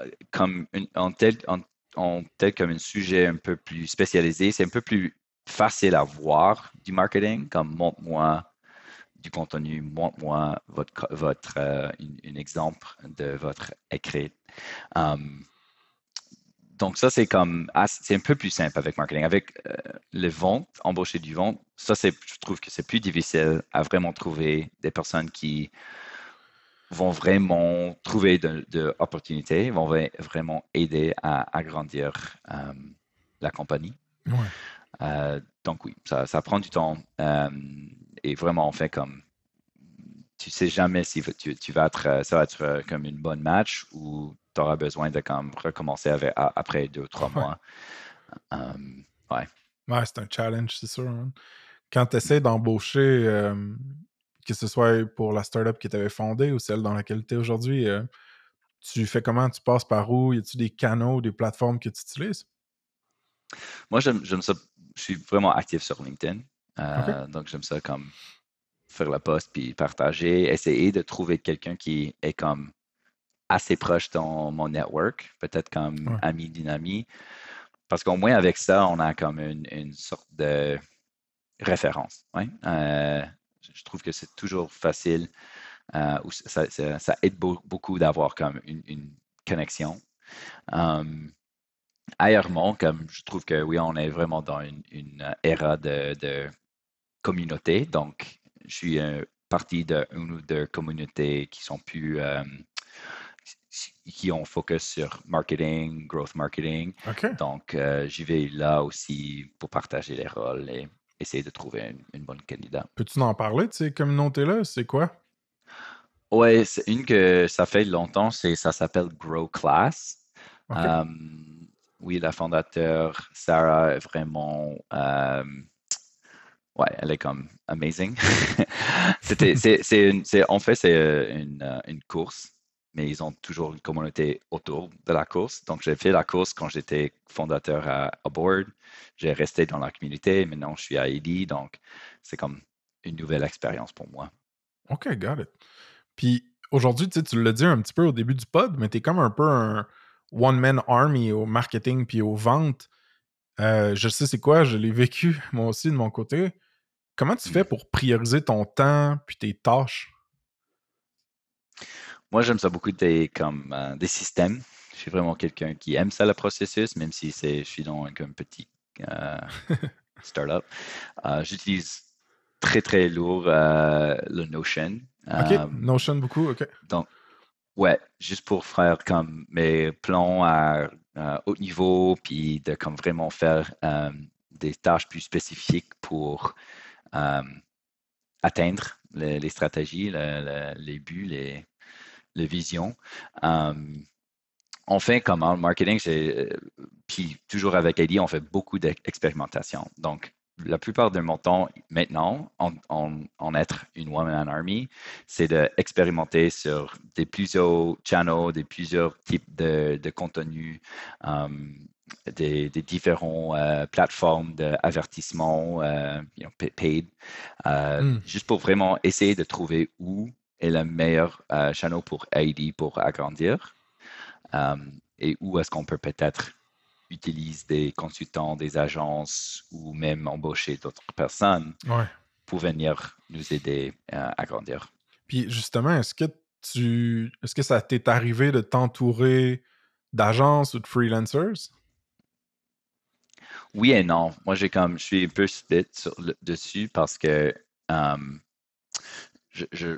euh, comme en, tel, en, comme un sujet un peu plus spécialisé, c'est un peu plus facile à voir du marketing, comme montre-moi du contenu, montre-moi votre, votre euh, un exemple de votre écrit. Um, donc ça, c'est comme, c'est un peu plus simple avec marketing. Avec les ventes, embaucher du vente, ça, je trouve que c'est plus difficile à vraiment trouver des personnes qui vont vraiment trouver de, de opportunités, vont vraiment aider à agrandir euh, la compagnie. Euh, donc oui, ça, ça, prend du temps euh, et vraiment on fait comme tu sais jamais si tu, tu, vas être ça va être comme une bonne match ou tu auras besoin de comme recommencer avec, après deux ou trois mois. ouais. Ouais, c'est un challenge, c'est sûr. Hein. Quand tu essaies d'embaucher que ce soit pour la startup que tu avais fondée ou celle dans laquelle tu es aujourd'hui, euh, tu fais comment? Tu passes par où? Y a-tu des canaux, des plateformes que tu utilises? Moi, j'aime ça. Je suis vraiment actif sur LinkedIn. Euh, donc, j'aime ça comme faire la poste puis partager, essayer de trouver quelqu'un qui est comme assez proche dans mon network, peut-être comme ami d'une amie. Parce qu'au moins avec ça, on a comme une, sorte de référence. Ouais? Euh, je trouve que c'est toujours facile. Euh, ça, aide beaucoup d'avoir comme une, connexion. Um, ailleurs, comme je trouve que oui, on est vraiment dans une, une ère de, communauté. Donc, je suis un partie d'une ou deux communautés qui sont plus euh, qui ont focus sur marketing, growth marketing. Donc, euh, j'y vais là aussi pour partager les rôles et essayer de trouver une, bonne candidat. Peux-tu en parler de ces communautés-là? C'est quoi? Oui, c'est une que ça fait longtemps, c'est ça s'appelle Grow Class. oui, la fondateur, Sarah, est vraiment. ouais, elle est comme amazing. C'était, c'est, en fait, c'est euh, une, euh, une, course mais ils ont toujours une communauté autour de la course. Donc, j'ai fait la course quand j'étais fondateur à, Aboard. J'ai resté dans la communauté. Maintenant, je suis à ED. Donc, c'est comme une nouvelle expérience pour moi. OK, got it. Puis aujourd'hui, tu l'as dit un petit peu au début du pod, mais tu es comme un peu un one-man army au marketing puis aux ventes. Euh, je sais c'est quoi, je l'ai vécu moi aussi de mon côté. Comment tu fais mm. pour prioriser ton temps puis tes tâches? Moi, j'aime ça beaucoup des, comme, euh, des systèmes. Je suis vraiment quelqu'un qui aime ça, le processus, même si c'est, je suis dans un, petit euh, startup. Euh, j'utilise très, très lourd le Notion. OK, Notion beaucoup, OK. Donc, ouais, juste pour faire comme mes plans à, haut niveau, puis de comme vraiment faire des tâches plus spécifiques pour atteindre les, stratégies, les buts, les, les visions. on fait comment le marketing, c'est, puis toujours avec Eddie, on fait beaucoup d'expérimentation. Donc, la plupart de mon temps maintenant, en, être une one-man army, c'est d'expérimenter sur des plusieurs channels, des plusieurs types de, de contenus, des, différentes euh, plateformes d'avertissement, euh, paid, euh, hmm. juste pour vraiment essayer de trouver où est le meilleur euh, channel pour ID pour agrandir euh, et où est-ce qu'on peut peut-être utiliser des consultants, des agences ou même embaucher d'autres personnes pour venir nous aider à agrandir. Puis justement, est-ce que tu est-ce que ça t'est arrivé de t'entourer d'agences ou de freelancers? Oui et non. Moi, j'ai comme, je suis un peu split dessus parce que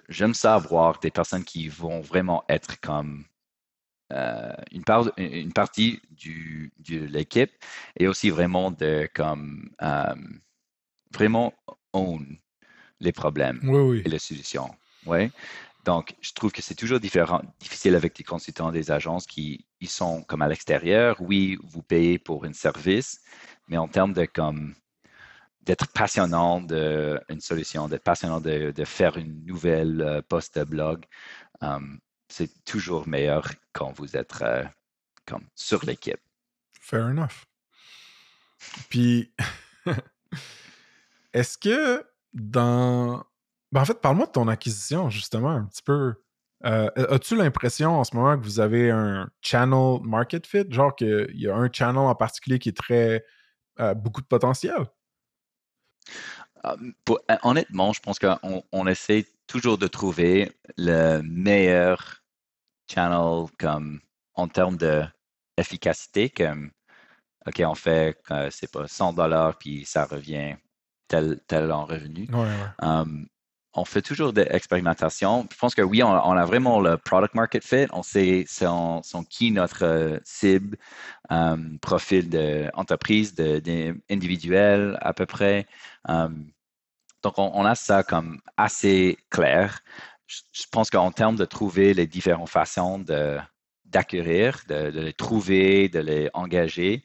j'aime ça avoir des personnes qui vont vraiment être comme euh, une, part, une partie du, de l'équipe et aussi vraiment de comme vraiment own les problèmes et les solutions. Ouais. Donc, je trouve que c'est toujours différent, difficile avec des consultants des agences qui ils sont comme à l'extérieur. Oui, vous payez pour un service, mais en termes de comme d'être passionnant d'une solution, d'être passionnant de, de, faire une nouvelle euh, post de blog, um, c'est toujours meilleur quand vous êtes euh, comme sur l'équipe. Fair enough. Puis, est-ce que dans ben, en fait, parle-moi de ton acquisition, justement, un petit peu. Euh, as-tu l'impression en ce moment que vous avez un channel market fit, genre qu'il y a un channel en particulier qui est très euh, beaucoup de potentiel? Hum, honnêtement, je pense qu'on on essaie toujours de trouver le meilleur channel comme en termes d'efficacité, comme OK, on fait, euh, c'est pas 100 dollars puis ça revient tel, tel en revenu. Hum, on fait toujours des expérimentations. Je pense que oui, on, a vraiment le product market fit. On sait qui notre euh, cible, euh, profil d'entreprise, d'individuel à peu près. Euh, donc, on, a ça comme assez clair. Je, pense qu'en termes de trouver les différentes façons d'acquérir, de, de, les trouver, de les engager,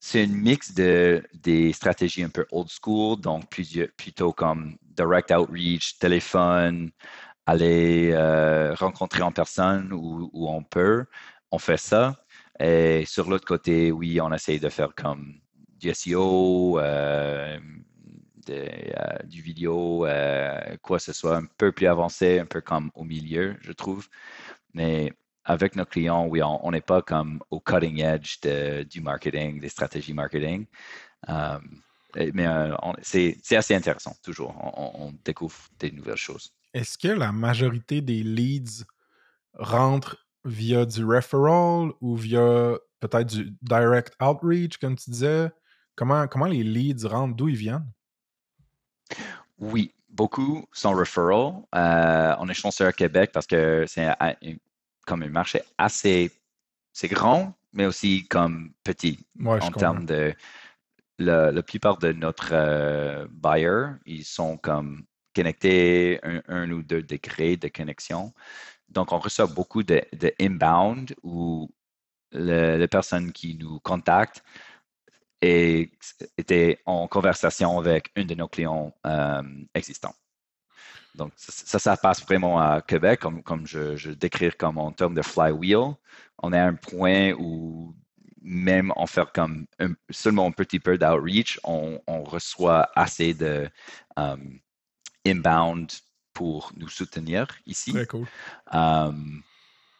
c'est une mix de des stratégies un peu old school, donc plutôt comme direct outreach, téléphone, aller euh, rencontrer en personne où, on peut. On fait ça. Et sur l'autre côté, oui, on essaye de faire comme du SEO, euh, euh, du vidéo, quoi que ce soit, un peu plus avancé, un peu comme au milieu, je trouve. Mais avec nos clients, oui, on n'est pas comme au cutting edge du marketing, des stratégies marketing. Euh, mais euh, c'est assez intéressant, toujours. On, découvre des nouvelles choses. Est-ce que la majorité des leads rentrent via du referral ou via peut-être du direct outreach, comme tu disais? Comment, comment les leads rentrent? D'où ils viennent? Oui, beaucoup sont referral. Euh, on est chanceux à Québec parce que c'est comme un marché assez, c'est grand, mais aussi comme petit en termes de la, plupart de notre euh, buyers, ils sont comme connectés un, ou deux degrés de connexion. Donc, on reçoit beaucoup de, inbound où les personnes qui nous contactent étaient en conversation avec un de nos clients euh, existants. Donc, ça, ça passe vraiment à Québec, comme, comme je, je décris comme en termes de flywheel. On est à un point où même en faire comme seulement un petit peu d'outreach, on, on, reçoit assez de um, inbound pour nous soutenir ici. Très cool. Um,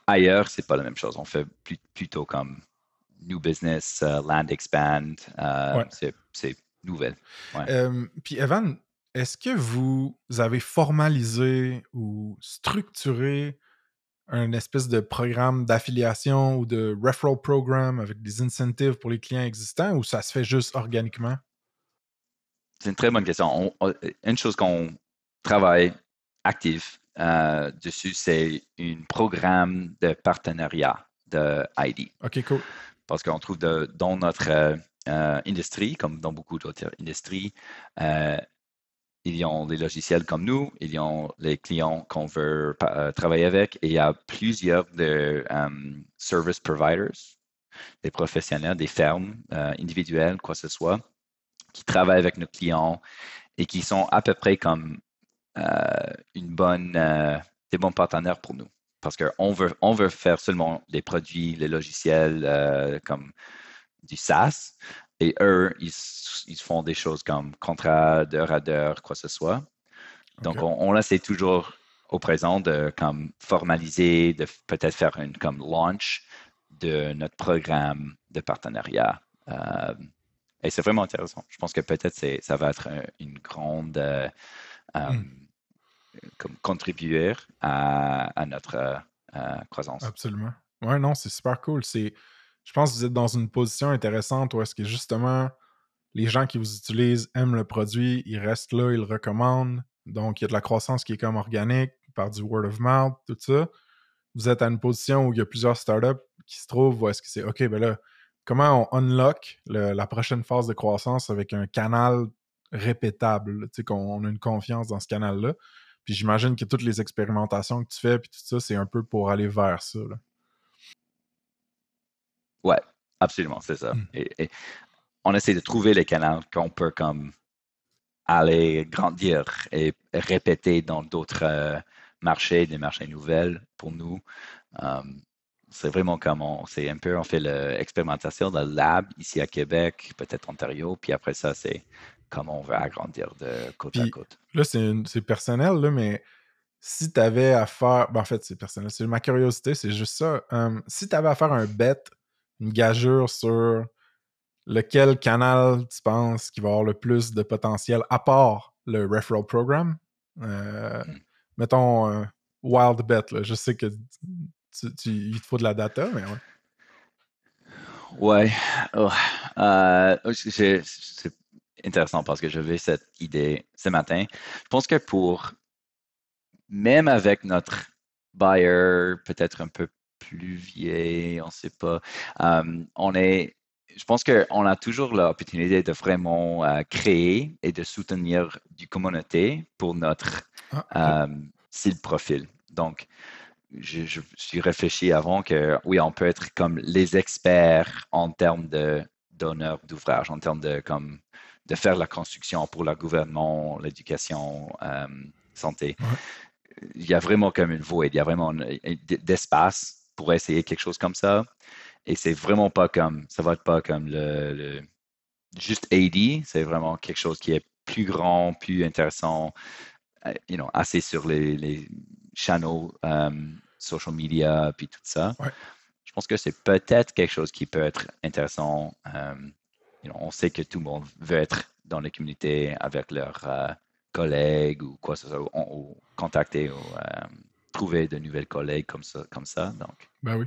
ailleurs, c'est pas la même chose. On fait plutôt comme new business, uh, land expand. Uh, c'est nouvelle. Euh, puis Evan, est-ce que vous avez formalisé ou structuré un espèce de programme d'affiliation ou de referral program avec des incentives pour les clients existants ou ça se fait juste organiquement? C'est une très bonne question. une chose qu'on travaille actif euh, dessus, c'est un programme de partenariat de ID. OK, cool. Parce qu'on trouve dans notre euh, euh, industrie, comme dans beaucoup d'autres industries, il y a des logiciels comme nous, il y a les clients qu'on veut euh, travailler avec et il y a plusieurs de euh, service providers, des professionnels, des fermes euh, individuelles, quoi que ce soit, qui travaillent avec nos clients et qui sont à peu près comme une bonne, des bons partenaires pour nous. Parce qu'on veut, on veut faire seulement les produits, les logiciels comme du SaaS, et eux, ils, font des choses comme contrat d'heure à d'heure, quoi que ce soit. Donc, on, on essaie toujours au présent de comme formaliser, de peut-être faire une comme launch de notre programme de partenariat. Euh, et c'est vraiment intéressant. Je pense que peut-être ça va être une grande, euh, euh, hmm. Comme contribuer à, notre croissance. Absolument. Ouais, non, c'est super cool. Je pense que vous êtes dans une position intéressante où est-ce que justement les gens qui vous utilisent aiment le produit, ils restent là, ils le recommandent. Donc, il y a de la croissance qui est comme organique par du word of mouth, tout ça. Vous êtes à une position où il y a plusieurs startups qui se trouvent où est-ce que c'est OK, ben là, comment on unlock la prochaine phase de croissance avec un canal répétable, tu qu'on a une confiance dans ce canal-là? Puis j'imagine que toutes les expérimentations que tu fais, puis tout ça, c'est un peu pour aller vers ça. Là. Ouais, absolument, c'est ça. Mmh. Et, on essaie de trouver les canaux qu'on peut comme aller grandir et répéter dans d'autres euh, marchés, des marchés nouvelles pour nous. c'est vraiment comme on, c'est un peu, on fait l'expérimentation dans le lab ici à Québec, peut-être Ontario, puis après ça, c'est comment on veut agrandir de côte à côte. Là, c'est personnel, là, mais si tu avais à faire. Ben, en fait, c'est personnel. C'est ma curiosité, c'est juste ça. si tu avais à faire un bet, une gageure sur lequel canal tu penses qui va avoir le plus de potentiel à part le referral program, euh, hmm. mettons wild bet, là. je sais que tu, il te faut de la data, mais ouais. Ouais. Oh, euh, c'est intéressant parce que j'avais cette idée ce matin. Je pense que pour, même avec notre buyer peut-être un peu plus vieil, on ne sait pas, euh, on est, je pense qu'on a toujours l'opportunité de vraiment euh, créer et de soutenir du communauté pour notre ah, okay. Euh, profil. Donc, je, je, suis réfléchi avant que oui, on peut être comme les experts en termes de donneurs d'ouvrage, en termes de comme de faire la construction pour le gouvernement, l'éducation, euh, santé. Il y a vraiment comme une voie, il y a vraiment d'espace pour essayer quelque chose comme ça. Et c'est vraiment pas comme, ça va être pas comme le, juste AD, c'est vraiment quelque chose qui est plus grand, plus intéressant, euh, you know, assez sur les, les channels, euh, social media, puis tout ça. Je pense que c'est peut-être quelque chose qui peut être intéressant on sait que tout le monde veut être dans la communauté avec leurs euh, collègues ou quoi que ce soit, ou, contacter ou euh, trouver de nouvelles collègues comme ça. Comme ça donc, ben oui.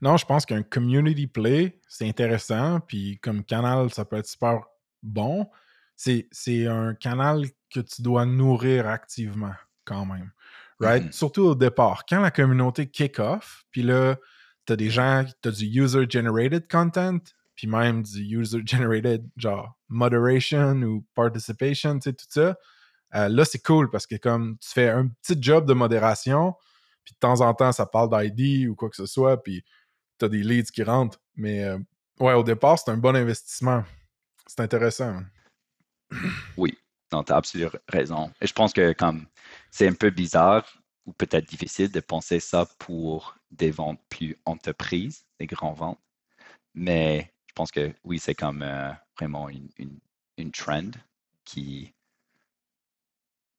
Non, je pense qu'un community play, c'est intéressant. Puis comme canal, ça peut être super bon. C'est un canal que tu dois nourrir activement quand même. Right? Mm-hmm. Surtout au départ. Quand la communauté kick off, puis là, tu as des gens, tu as du user-generated content, puis même du user-generated, genre moderation ou participation, tu sais, tout ça. Euh, là, c'est cool parce que comme tu fais un petit job de modération, puis de temps en temps, ça parle d'ID ou quoi que ce soit, puis tu as des leads qui rentrent. Mais euh, ouais, au départ, c'est un bon investissement. C'est intéressant. Oui, non, tu as absolument raison. Et je pense que comme c'est un peu bizarre ou peut-être difficile de penser ça pour des ventes plus entreprises, des grands ventes. Mais je pense que oui, c'est comme euh, vraiment une, une, trend qui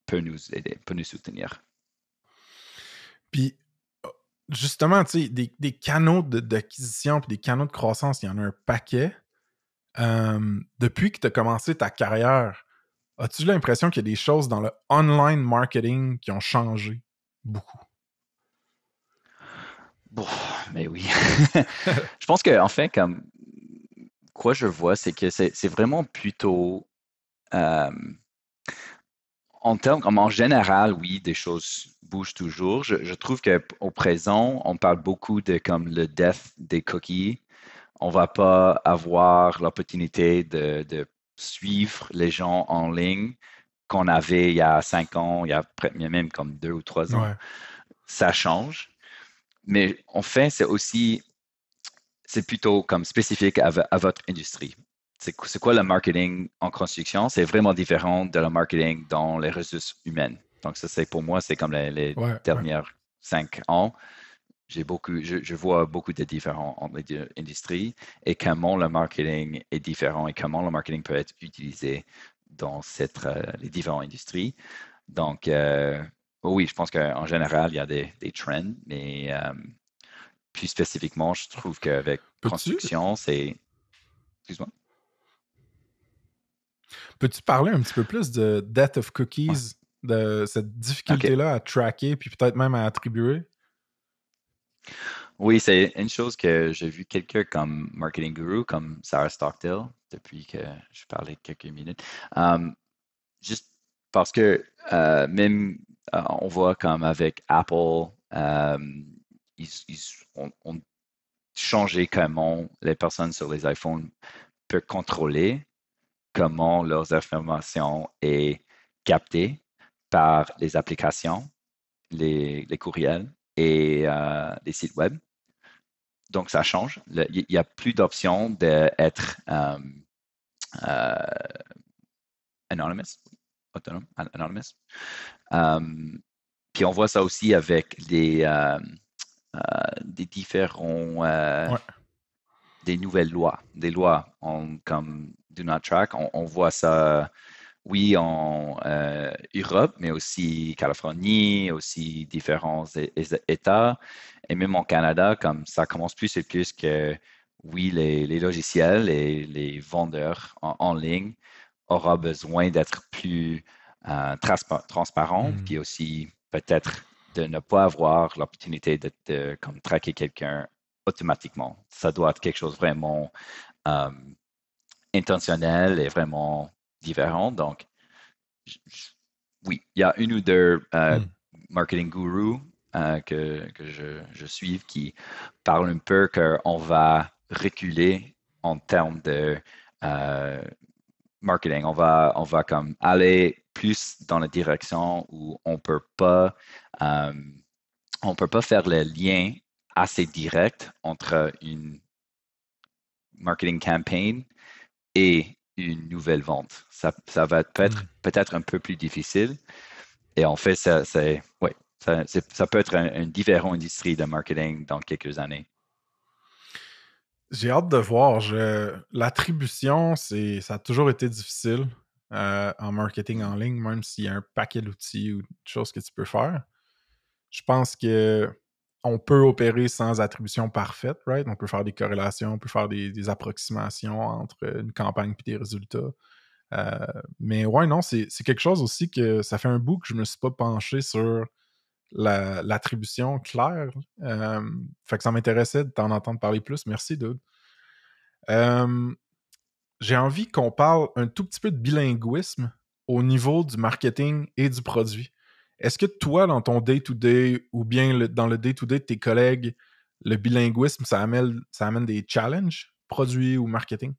peut nous aider, peut nous soutenir. Puis, oh, justement, tu sais, des, des, canaux d'acquisition puis des canaux de croissance, il y en a un paquet. depuis que tu as commencé ta carrière, as-tu l'impression qu'il y a des choses dans le online marketing qui ont changé beaucoup? Bon, mais oui. je pense qu'en en fait, comme quoi je vois, c'est que c'est vraiment plutôt euh, en termes, comme en général, oui, des choses bougent toujours. Je, trouve qu'au présent, on parle beaucoup de comme le death des cookies. On va pas avoir l'opportunité de, suivre les gens en ligne qu'on avait il y a cinq ans, il y a même comme deux ou trois ans. Ça change. Mais en fait, c'est aussi c'est plutôt comme spécifique à, votre industrie. C'est quoi le marketing en construction? C'est vraiment différent de le marketing dans les ressources humaines. Donc, ça, c'est pour moi, c'est comme les, dernières cinq ans. J'ai beaucoup, je, vois beaucoup de différents entre les industries et comment le marketing est différent et comment le marketing peut être utilisé dans cette, euh, les différentes industries. Donc, euh, oui, je pense qu'en général, il y a des, des trends, mais euh, plus spécifiquement, je trouve qu'avec construction, c'est. Excuse-moi. Peux-tu parler un petit peu plus de Death of Cookies de cette difficulté-là à tracker, puis peut-être même à attribuer? Oui, c'est une chose que j'ai vu quelqu'un comme marketing guru, comme Sarah Stockdale, depuis que je parlais quelques minutes. Um, juste parce que euh, même euh, on voit comme avec Apple, um, ils, ont, changé comment les personnes sur les iPhones peuvent contrôler comment leurs informations est captées par les applications, les, courriels et euh, les sites web. Donc, ça change. Il n'y a plus d'option d'être euh, euh, anonymous, autonome, anonymous. puis on voit ça aussi avec les, des différents des nouvelles lois, des lois comme Do Not Track. On, voit ça, oui, en euh, Europe, mais aussi Californie, aussi différents États, et même en Canada, comme ça commence plus et plus que, oui, les, logiciels et les vendeurs en, ligne auront besoin d'être plus euh, transparents, mm. puis aussi peut-être de ne pas avoir l'opportunité de, de, comme traquer quelqu'un automatiquement. Ça doit être quelque chose vraiment euh, intentionnel et vraiment différent. Donc, oui, il y a une ou deux euh, hmm. marketing gurus euh, que, que, je, je suis qui parlent un peu qu'on va reculer en termes de marketing. On va, on va comme aller plus dans la direction où on peut pas, on peut pas faire le lien assez direct entre une marketing campaign et une nouvelle vente. Ça, ça va être mm. peut-être un peu plus difficile. Et en fait, ça, ouais, ça, ça, peut être une différente industrie de marketing dans quelques années. J'ai hâte de voir. L'attribution, ça a toujours été difficile euh, en marketing en ligne, même s'il y a un paquet d'outils ou de choses que tu peux faire. Je pense que on peut opérer sans attribution parfaite, right? On peut faire des corrélations, on peut faire des, approximations entre une campagne et des résultats. Euh, mais ouais, non, c'est quelque chose aussi que ça fait un bout que je ne me suis pas penché sur l'attribution claire. Euh, fait que ça m'intéressait de t'en entendre parler plus. Merci, Dude. J'ai envie qu'on parle un tout petit peu de bilinguisme au niveau du marketing et du produit. Est-ce que toi, dans ton day-to-day ou bien dans le day-to-day de tes collègues, le bilinguisme, ça amène, ça amène des challenges, produits ou marketing?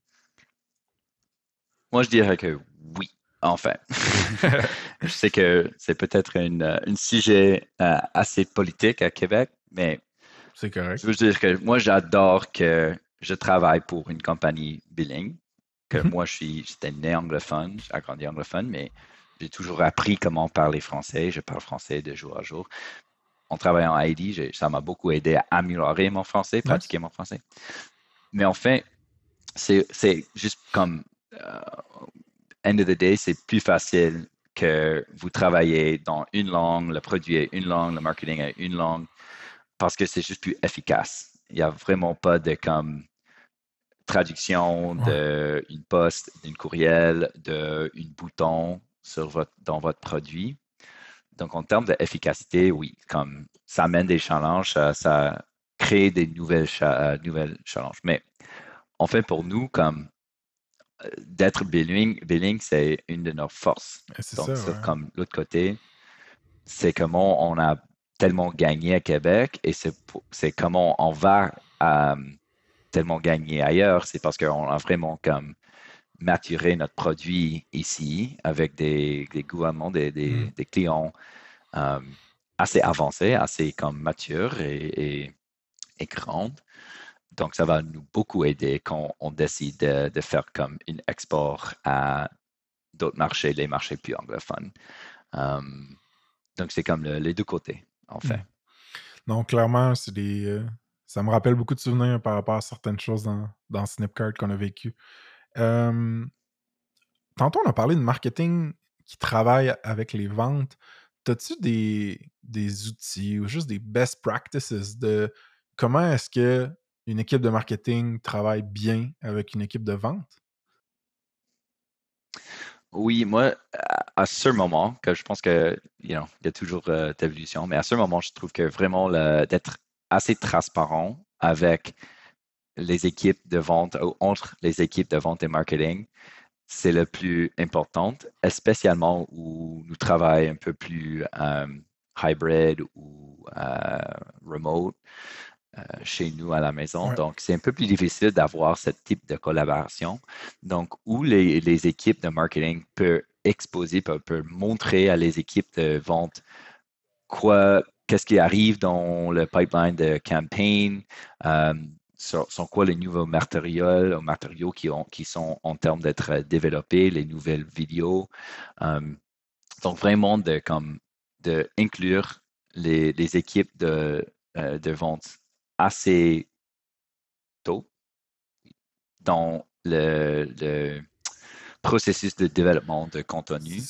Moi, je dirais que oui, enfin. je sais que c'est peut-être un sujet euh, assez politique à Québec, mais c'est correct. Je veux dire que moi, j'adore que je travaille pour une compagnie bilingue, que mm-hmm. moi, je suis, j'étais né anglophone, j'ai grandi anglophone, mais j'ai toujours appris comment parler français. Je parle français de jour à jour. En travaillant à ID, ça m'a beaucoup aidé à améliorer mon français, pratiquer mon français. Mais enfin, c'est juste comme, euh, end of the day, c'est plus facile que vous travaillez dans une langue, le produit est une langue, le marketing est une langue, parce que c'est juste plus efficace. Il n'y a vraiment pas de comme traduction d'une poste, d'un courriel, d'un bouton sur dans votre produit. Donc, en termes d'efficacité, oui, comme ça amène des challenges, ça, crée des nouvelles, euh, nouvelles challenges. Mais en fait, pour nous, comme euh, d'être bilingue, c'est une de nos forces. Donc, ça, comme l'autre côté, c'est comment on a tellement gagné à Québec et c'est comment on va euh, tellement gagner ailleurs. C'est parce qu'on a vraiment comme maturer notre produit ici avec des, gouvernements, des, mm. clients euh, assez avancés, assez comme matures et, et, grandes. Donc, ça va nous beaucoup aider quand on décide de, faire comme un export à d'autres marchés, les marchés plus anglophones. Euh, donc, c'est comme les deux côtés, en fait. Mm. Donc, clairement, c'est des, euh, ça me rappelle beaucoup de souvenirs par rapport à certaines choses dans, dans qu'on a vécu tantôt, on a parlé de marketing qui travaille avec les ventes. As-tu des, des, outils ou juste des best practices de comment est-ce que une équipe de marketing travaille bien avec une équipe de vente? Oui, moi, à, ce moment, que je pense que, you know, il y a toujours euh, d'évolution, mais à ce moment, je trouve que vraiment d'être assez transparent avec les équipes de vente ou entre les équipes de vente et marketing, c'est le plus important, spécialement où nous travaillons un peu plus euh, hybrid ou euh, remote. Euh, chez nous à la maison. Donc, c'est un peu plus difficile d'avoir ce type de collaboration. Donc, où les, équipes de marketing peuvent exposer, peuvent, montrer à les équipes de vente quoi, qu'est-ce qui arrive dans le pipeline de campaign, euh, sont, quoi les nouveaux matériaux, matériaux qui, ont, qui sont en termes d'être développés, les nouvelles vidéos? Euh, donc, vraiment, de, comme, de inclure les, équipes de, de vente assez tôt dans le, processus de développement de contenu.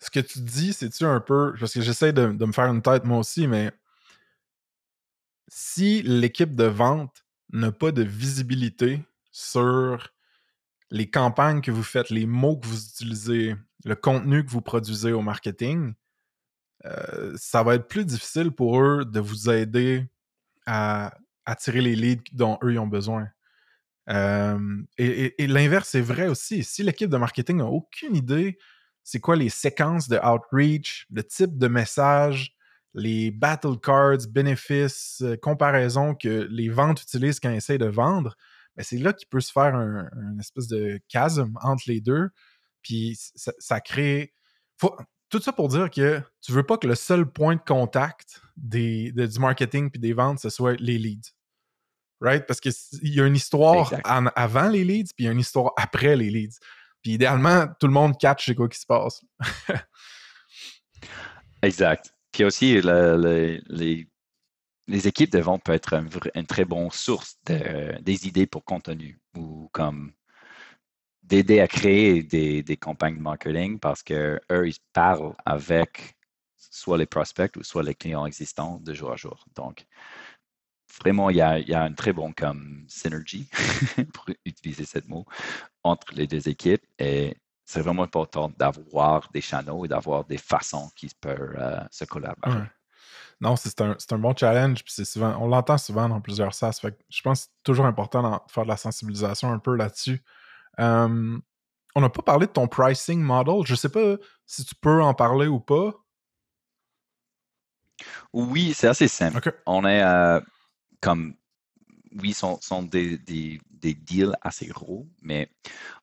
Ce que tu dis, c'est-tu un peu. Parce que j'essaie de, me faire une tête moi aussi, mais si l'équipe de vente n'a pas de visibilité sur les campagnes que vous faites, les mots que vous utilisez, le contenu que vous produisez au marketing, euh, ça va être plus difficile pour eux de vous aider à attirer les leads dont eux ont besoin. Euh, et, l'inverse est vrai aussi. Si l'équipe de marketing n'a aucune idée c'est quoi les séquences de outreach, le type de message, les battle cards, bénéfices, euh, comparaisons que les ventes utilisent quand ils essayent de vendre, ben, c'est là qu'il peut se faire un, espèce de chasme entre les deux. Puis ça, crée. Tout ça pour dire que tu veux pas que le seul point de contact des, du marketing puis des ventes, ce soit les leads. Right? Parce qu'il y a une histoire avant les leads, puis il y a une histoire après les leads. Puis idéalement, tout le monde catch c'est quoi qui se passe. exact. Puis aussi, les, les, équipes de vente peuvent être une, très bonne source de, des idées pour contenu ou comme d'aider à créer des, campagnes de marketing parce qu'eux, ils parlent avec soit les prospects ou soit les clients existants de jour à jour. Donc, vraiment, il y a, il y a une très bonne comme synergie, pour utiliser ce mot, entre les deux équipes. Et c'est vraiment important d'avoir des channels et d'avoir des façons qui peuvent euh, se collaborer. Non, c'est un, un, bon challenge. Puis souvent, on l'entend souvent dans plusieurs SaaS. je pense que c'est toujours important de faire de la sensibilisation un peu là-dessus on n'a pas parlé de ton pricing model. Je ne sais pas si tu peux en parler ou pas. Oui, c'est assez simple. On est euh, comme, oui, sont, sont des, des, deals assez gros, mais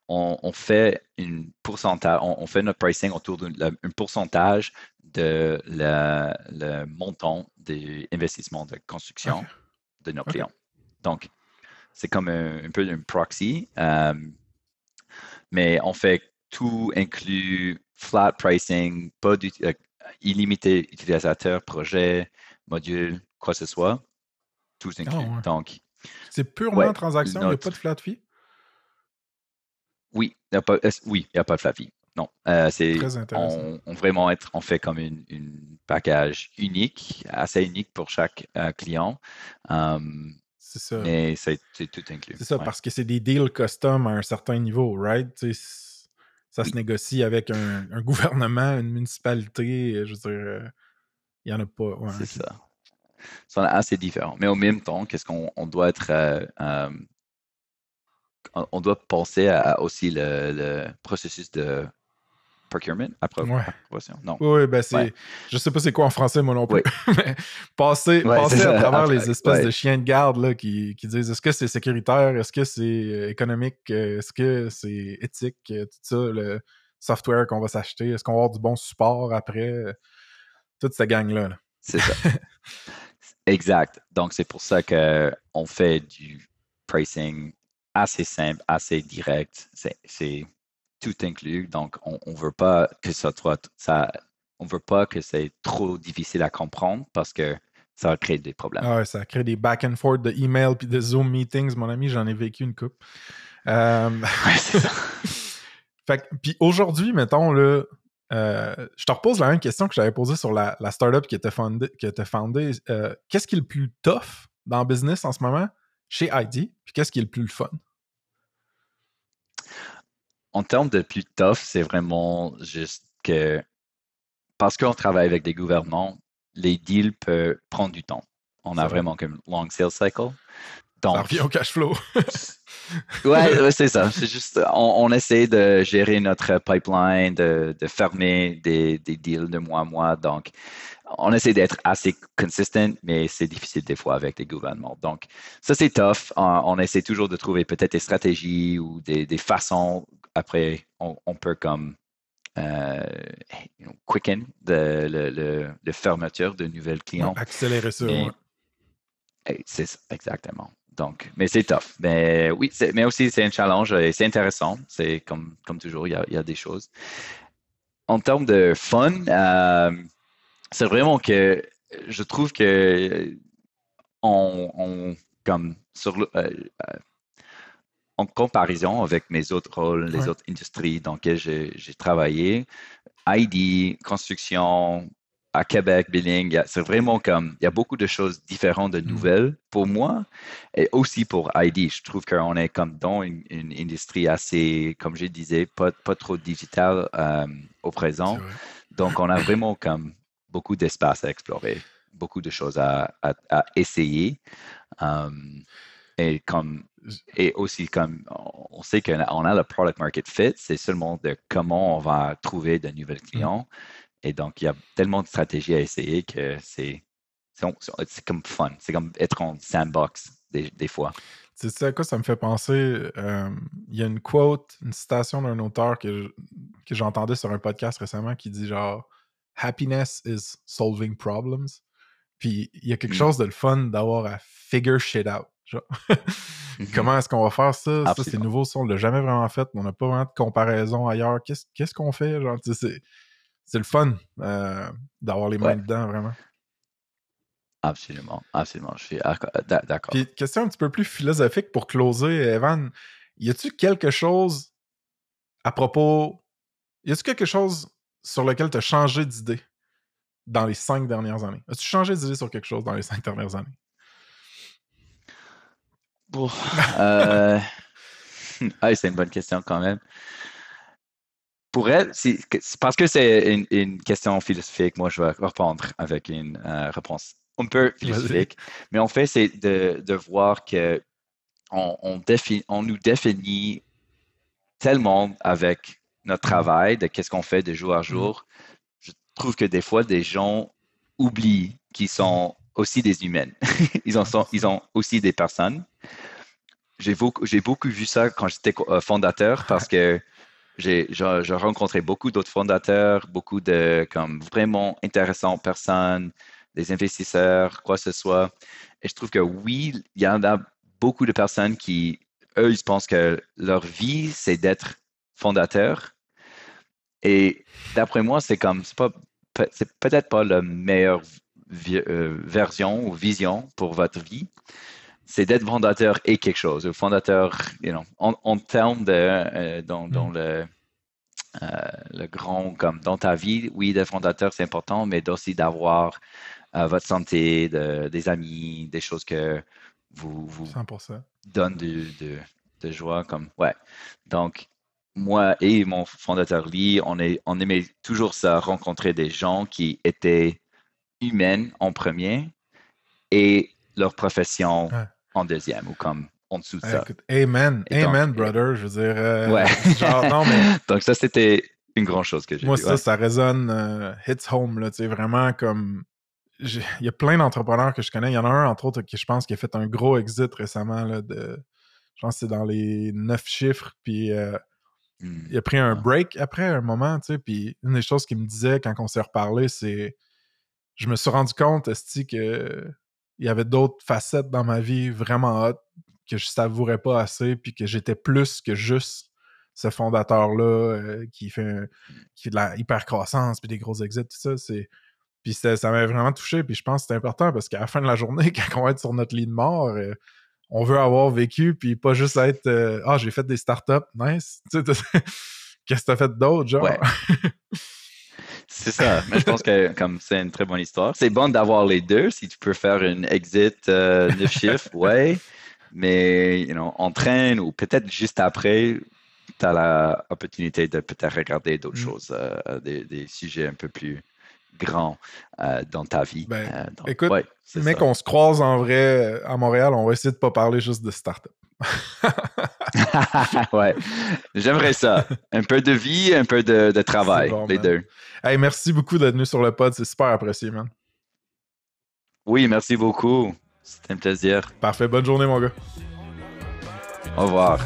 on, fait une pourcentage, on, fait notre pricing autour d'un pourcentage de le, montant des investissements de construction de nos clients. Donc, c'est comme un, peu un proxy mais on fait tout inclut flat pricing, pas euh, illimité utilisateur, projet, module, quoi que ce soit, tout inclus. Ah, Donc, c'est purement transaction, il n'y a pas de flat fee? Oui, il n'y a, pas, oui, a pas de flat fee. Non, euh, c'est on, on, vraiment être, on fait comme une, une, package unique, assez unique pour chaque euh, client. Um, c'est ça. Mais c'est tout inclus. C'est ça, parce que c'est des deals custom à un certain niveau, right? ça se négocie avec un, gouvernement, une municipalité, je veux dire, euh, il n'y en a pas. c'est ça. C'est assez différent. Mais au même temps, qu'est-ce qu'on doit être. Euh, euh, on doit penser à, aussi le, processus de procurement, approbation? Non. Oui, ben c'est. Je sais pas c'est quoi en français, moi non plus. mais passer, passer à travers les espèces de chiens de garde là, qui, qui disent est-ce que c'est sécuritaire, est-ce que c'est euh, économique, est-ce que c'est éthique, tout ça, le software qu'on va s'acheter, est-ce qu'on va avoir du bon support après, toute cette gang-là. C'est ça. exact. Donc, c'est pour ça qu'on fait du pricing assez simple, assez direct. C'est tout inclus. Donc, on ne veut pas que ça soit ça. On veut pas que c'est trop difficile à comprendre parce que ça va créer des problèmes. Ah ouais, ça crée des back and forth de email puis de Zoom meetings. Mon ami, j'en ai vécu une coupe. Euh... fait puis aujourd'hui, mettons, là, euh, je te repose la même question que j'avais posée sur la, la startup qui était fondée. Fondé. Euh, qu'est-ce qui est le plus tough dans le business en ce moment chez ID? Puis qu'est-ce qui est le plus fun? en termes de plus tough, c'est vraiment juste que parce qu'on travaille avec des gouvernements, les deals peuvent prendre du temps. On a vraiment comme long sales cycle. Donc, ça revient au cash flow. ouais, c'est ça. C'est juste, on, essaie de gérer notre pipeline, de, fermer des, deals de mois à mois. Donc, on essaie d'être assez consistent, mais c'est difficile des fois avec les gouvernements. Donc, ça, c'est tough. On, essaie toujours de trouver peut-être des stratégies ou des, façons. Après, on, peut comme euh, quicken de, le, fermeture de nouvelles clients. accélérer ça. C'est ça, exactement. Donc, mais c'est tough. Mais oui, mais aussi c'est un challenge et c'est intéressant. C'est comme, comme toujours, il y, a, des choses. En termes de fun, euh, c'est vraiment que je trouve que on, comme sur euh, euh, en comparaison avec mes autres rôles, les autres industries dans lesquelles j'ai travaillé, ID, construction, à Québec, Billing, c'est vraiment comme, il y a beaucoup de choses différentes, de mm. nouvelles pour moi et aussi pour ID. Je trouve qu'on est comme dans une, industrie assez, comme je disais, pas, pas trop digitale euh, au présent. Donc, on a vraiment comme beaucoup d'espace à explorer, beaucoup de choses à, à, essayer. Um, et comme et aussi comme on sait qu'on a le product market fit, c'est seulement de comment on va trouver de nouvelles mm. Et donc, il y a tellement de stratégies à essayer que c'est comme fun. C'est comme être en sandbox des, fois. Tu sais à quoi ça me fait penser? Euh, il y a une quote, une citation d'un auteur que, que j'entendais sur un podcast récemment qui dit genre Happiness is solving problems. Puis il y a quelque mm. chose de le fun d'avoir à figure shit out. Mm-hmm. Comment est-ce qu'on va faire ça? Ça, c'est nouveau, ça, on l'a jamais vraiment fait. On n'a pas vraiment de comparaison ailleurs. Qu'est-ce qu'on fait? Genre, c'est c'est le fun euh, d'avoir les mains dedans, vraiment. Absolument, absolument. Je suis d'accord. Puis, question un petit peu plus philosophique pour closer, Evan. Y a-tu quelque chose à propos. Y a-tu quelque chose sur lequel tu as changé d'idée dans les cinq dernières années? As-tu changé d'idée sur quelque chose dans les cinq dernières années? Bon, euh... c'est une bonne question quand même pour elle, c'est parce que c'est une, question philosophique, moi je vais répondre avec une euh, réponse un peu philosophique. Mais en fait, c'est de, voir que on, on, nous définit tellement avec notre mm. travail, de qu'est-ce qu'on fait de jour à mm. jour. Je trouve que des fois, des gens oublient qu'ils sont aussi des humains. ils, en sont, ils ont aussi des personnes. J'ai beaucoup, beaucoup vu ça quand j'étais euh, fondateur parce que j'ai rencontré beaucoup d'autres fondateurs, beaucoup de comme vraiment intéressantes personnes, des investisseurs, quoi que ce soit. Et je trouve que oui, il y en a beaucoup de personnes qui, eux, ils pensent que leur vie, c'est d'être fondateur. Et d'après moi, c'est comme, c'est c'est peut-être pas la meilleure euh, version ou vision pour votre vie c'est d'être fondateur et quelque chose. Le fondateur, you know, en, termes de, euh, dans, mm. le, euh, le grand, comme dans ta vie, oui, d'être fondateur, c'est important, mais aussi d'avoir euh, votre santé, des amis, des choses que vous, vous donnent de, de, joie. Comme, ouais. Donc, moi et mon fondateur Lee, on, est, on aimait toujours ça, rencontrer des gens qui étaient humains en premier et leur profession en deuxième ou comme en dessous de ça. amen, amen, brother. Je veux dire, euh, ouais. genre, non, mais... donc ça, c'était une grande chose que j'ai Moi, ça, ça résonne, euh, hits home, là, tu sais, vraiment comme... Il y a plein d'entrepreneurs que je connais. Il y en a un, entre autres, qui je pense qui a fait un gros exit récemment, là, de... Je pense que c'est dans les neuf chiffres, puis... Euh, hmm. Il a pris un break après un moment, tu sais, puis une des choses qu'il me disait quand on s'est reparlé, c'est je me suis rendu compte, Esti, que il y avait d'autres facettes dans ma vie vraiment hot que je savourais pas assez, puis que j'étais plus que juste ce fondateur-là euh, qui, fait qui de la hyper croissance, puis des gros exits, tout ça. C'est... Puis ça m'a vraiment touché, puis je pense que c'est important parce qu'à la fin de la journée, quand on va être sur notre lit de mort, euh, on veut avoir vécu, puis pas juste être euh, Ah, j'ai fait des startups, nice. Qu'est-ce que t'as fait d'autre, genre? C'est ça. Mais je pense que comme c'est une très bonne histoire. C'est bon d'avoir les deux. Si tu peux faire une exit euh, neuf chiffres, ouais. Mais you know, en train ou peut-être juste après, tu as l'opportunité de peut-être regarder d'autres Mm. choses, euh, des, des sujets un peu plus grands euh, dans ta vie. Ben, Euh, donc, écoute, ouais, Mec, ça. on se croise en vrai à Montréal, on va essayer de pas parler juste de start-up. ouais, j'aimerais ça. Un peu de vie, un peu de, de travail, bon, les man. deux. Hey, merci beaucoup d'être venu sur le pod, c'est super apprécié, man. Oui, merci beaucoup. C'était un plaisir. Parfait, bonne journée, mon gars. Au revoir.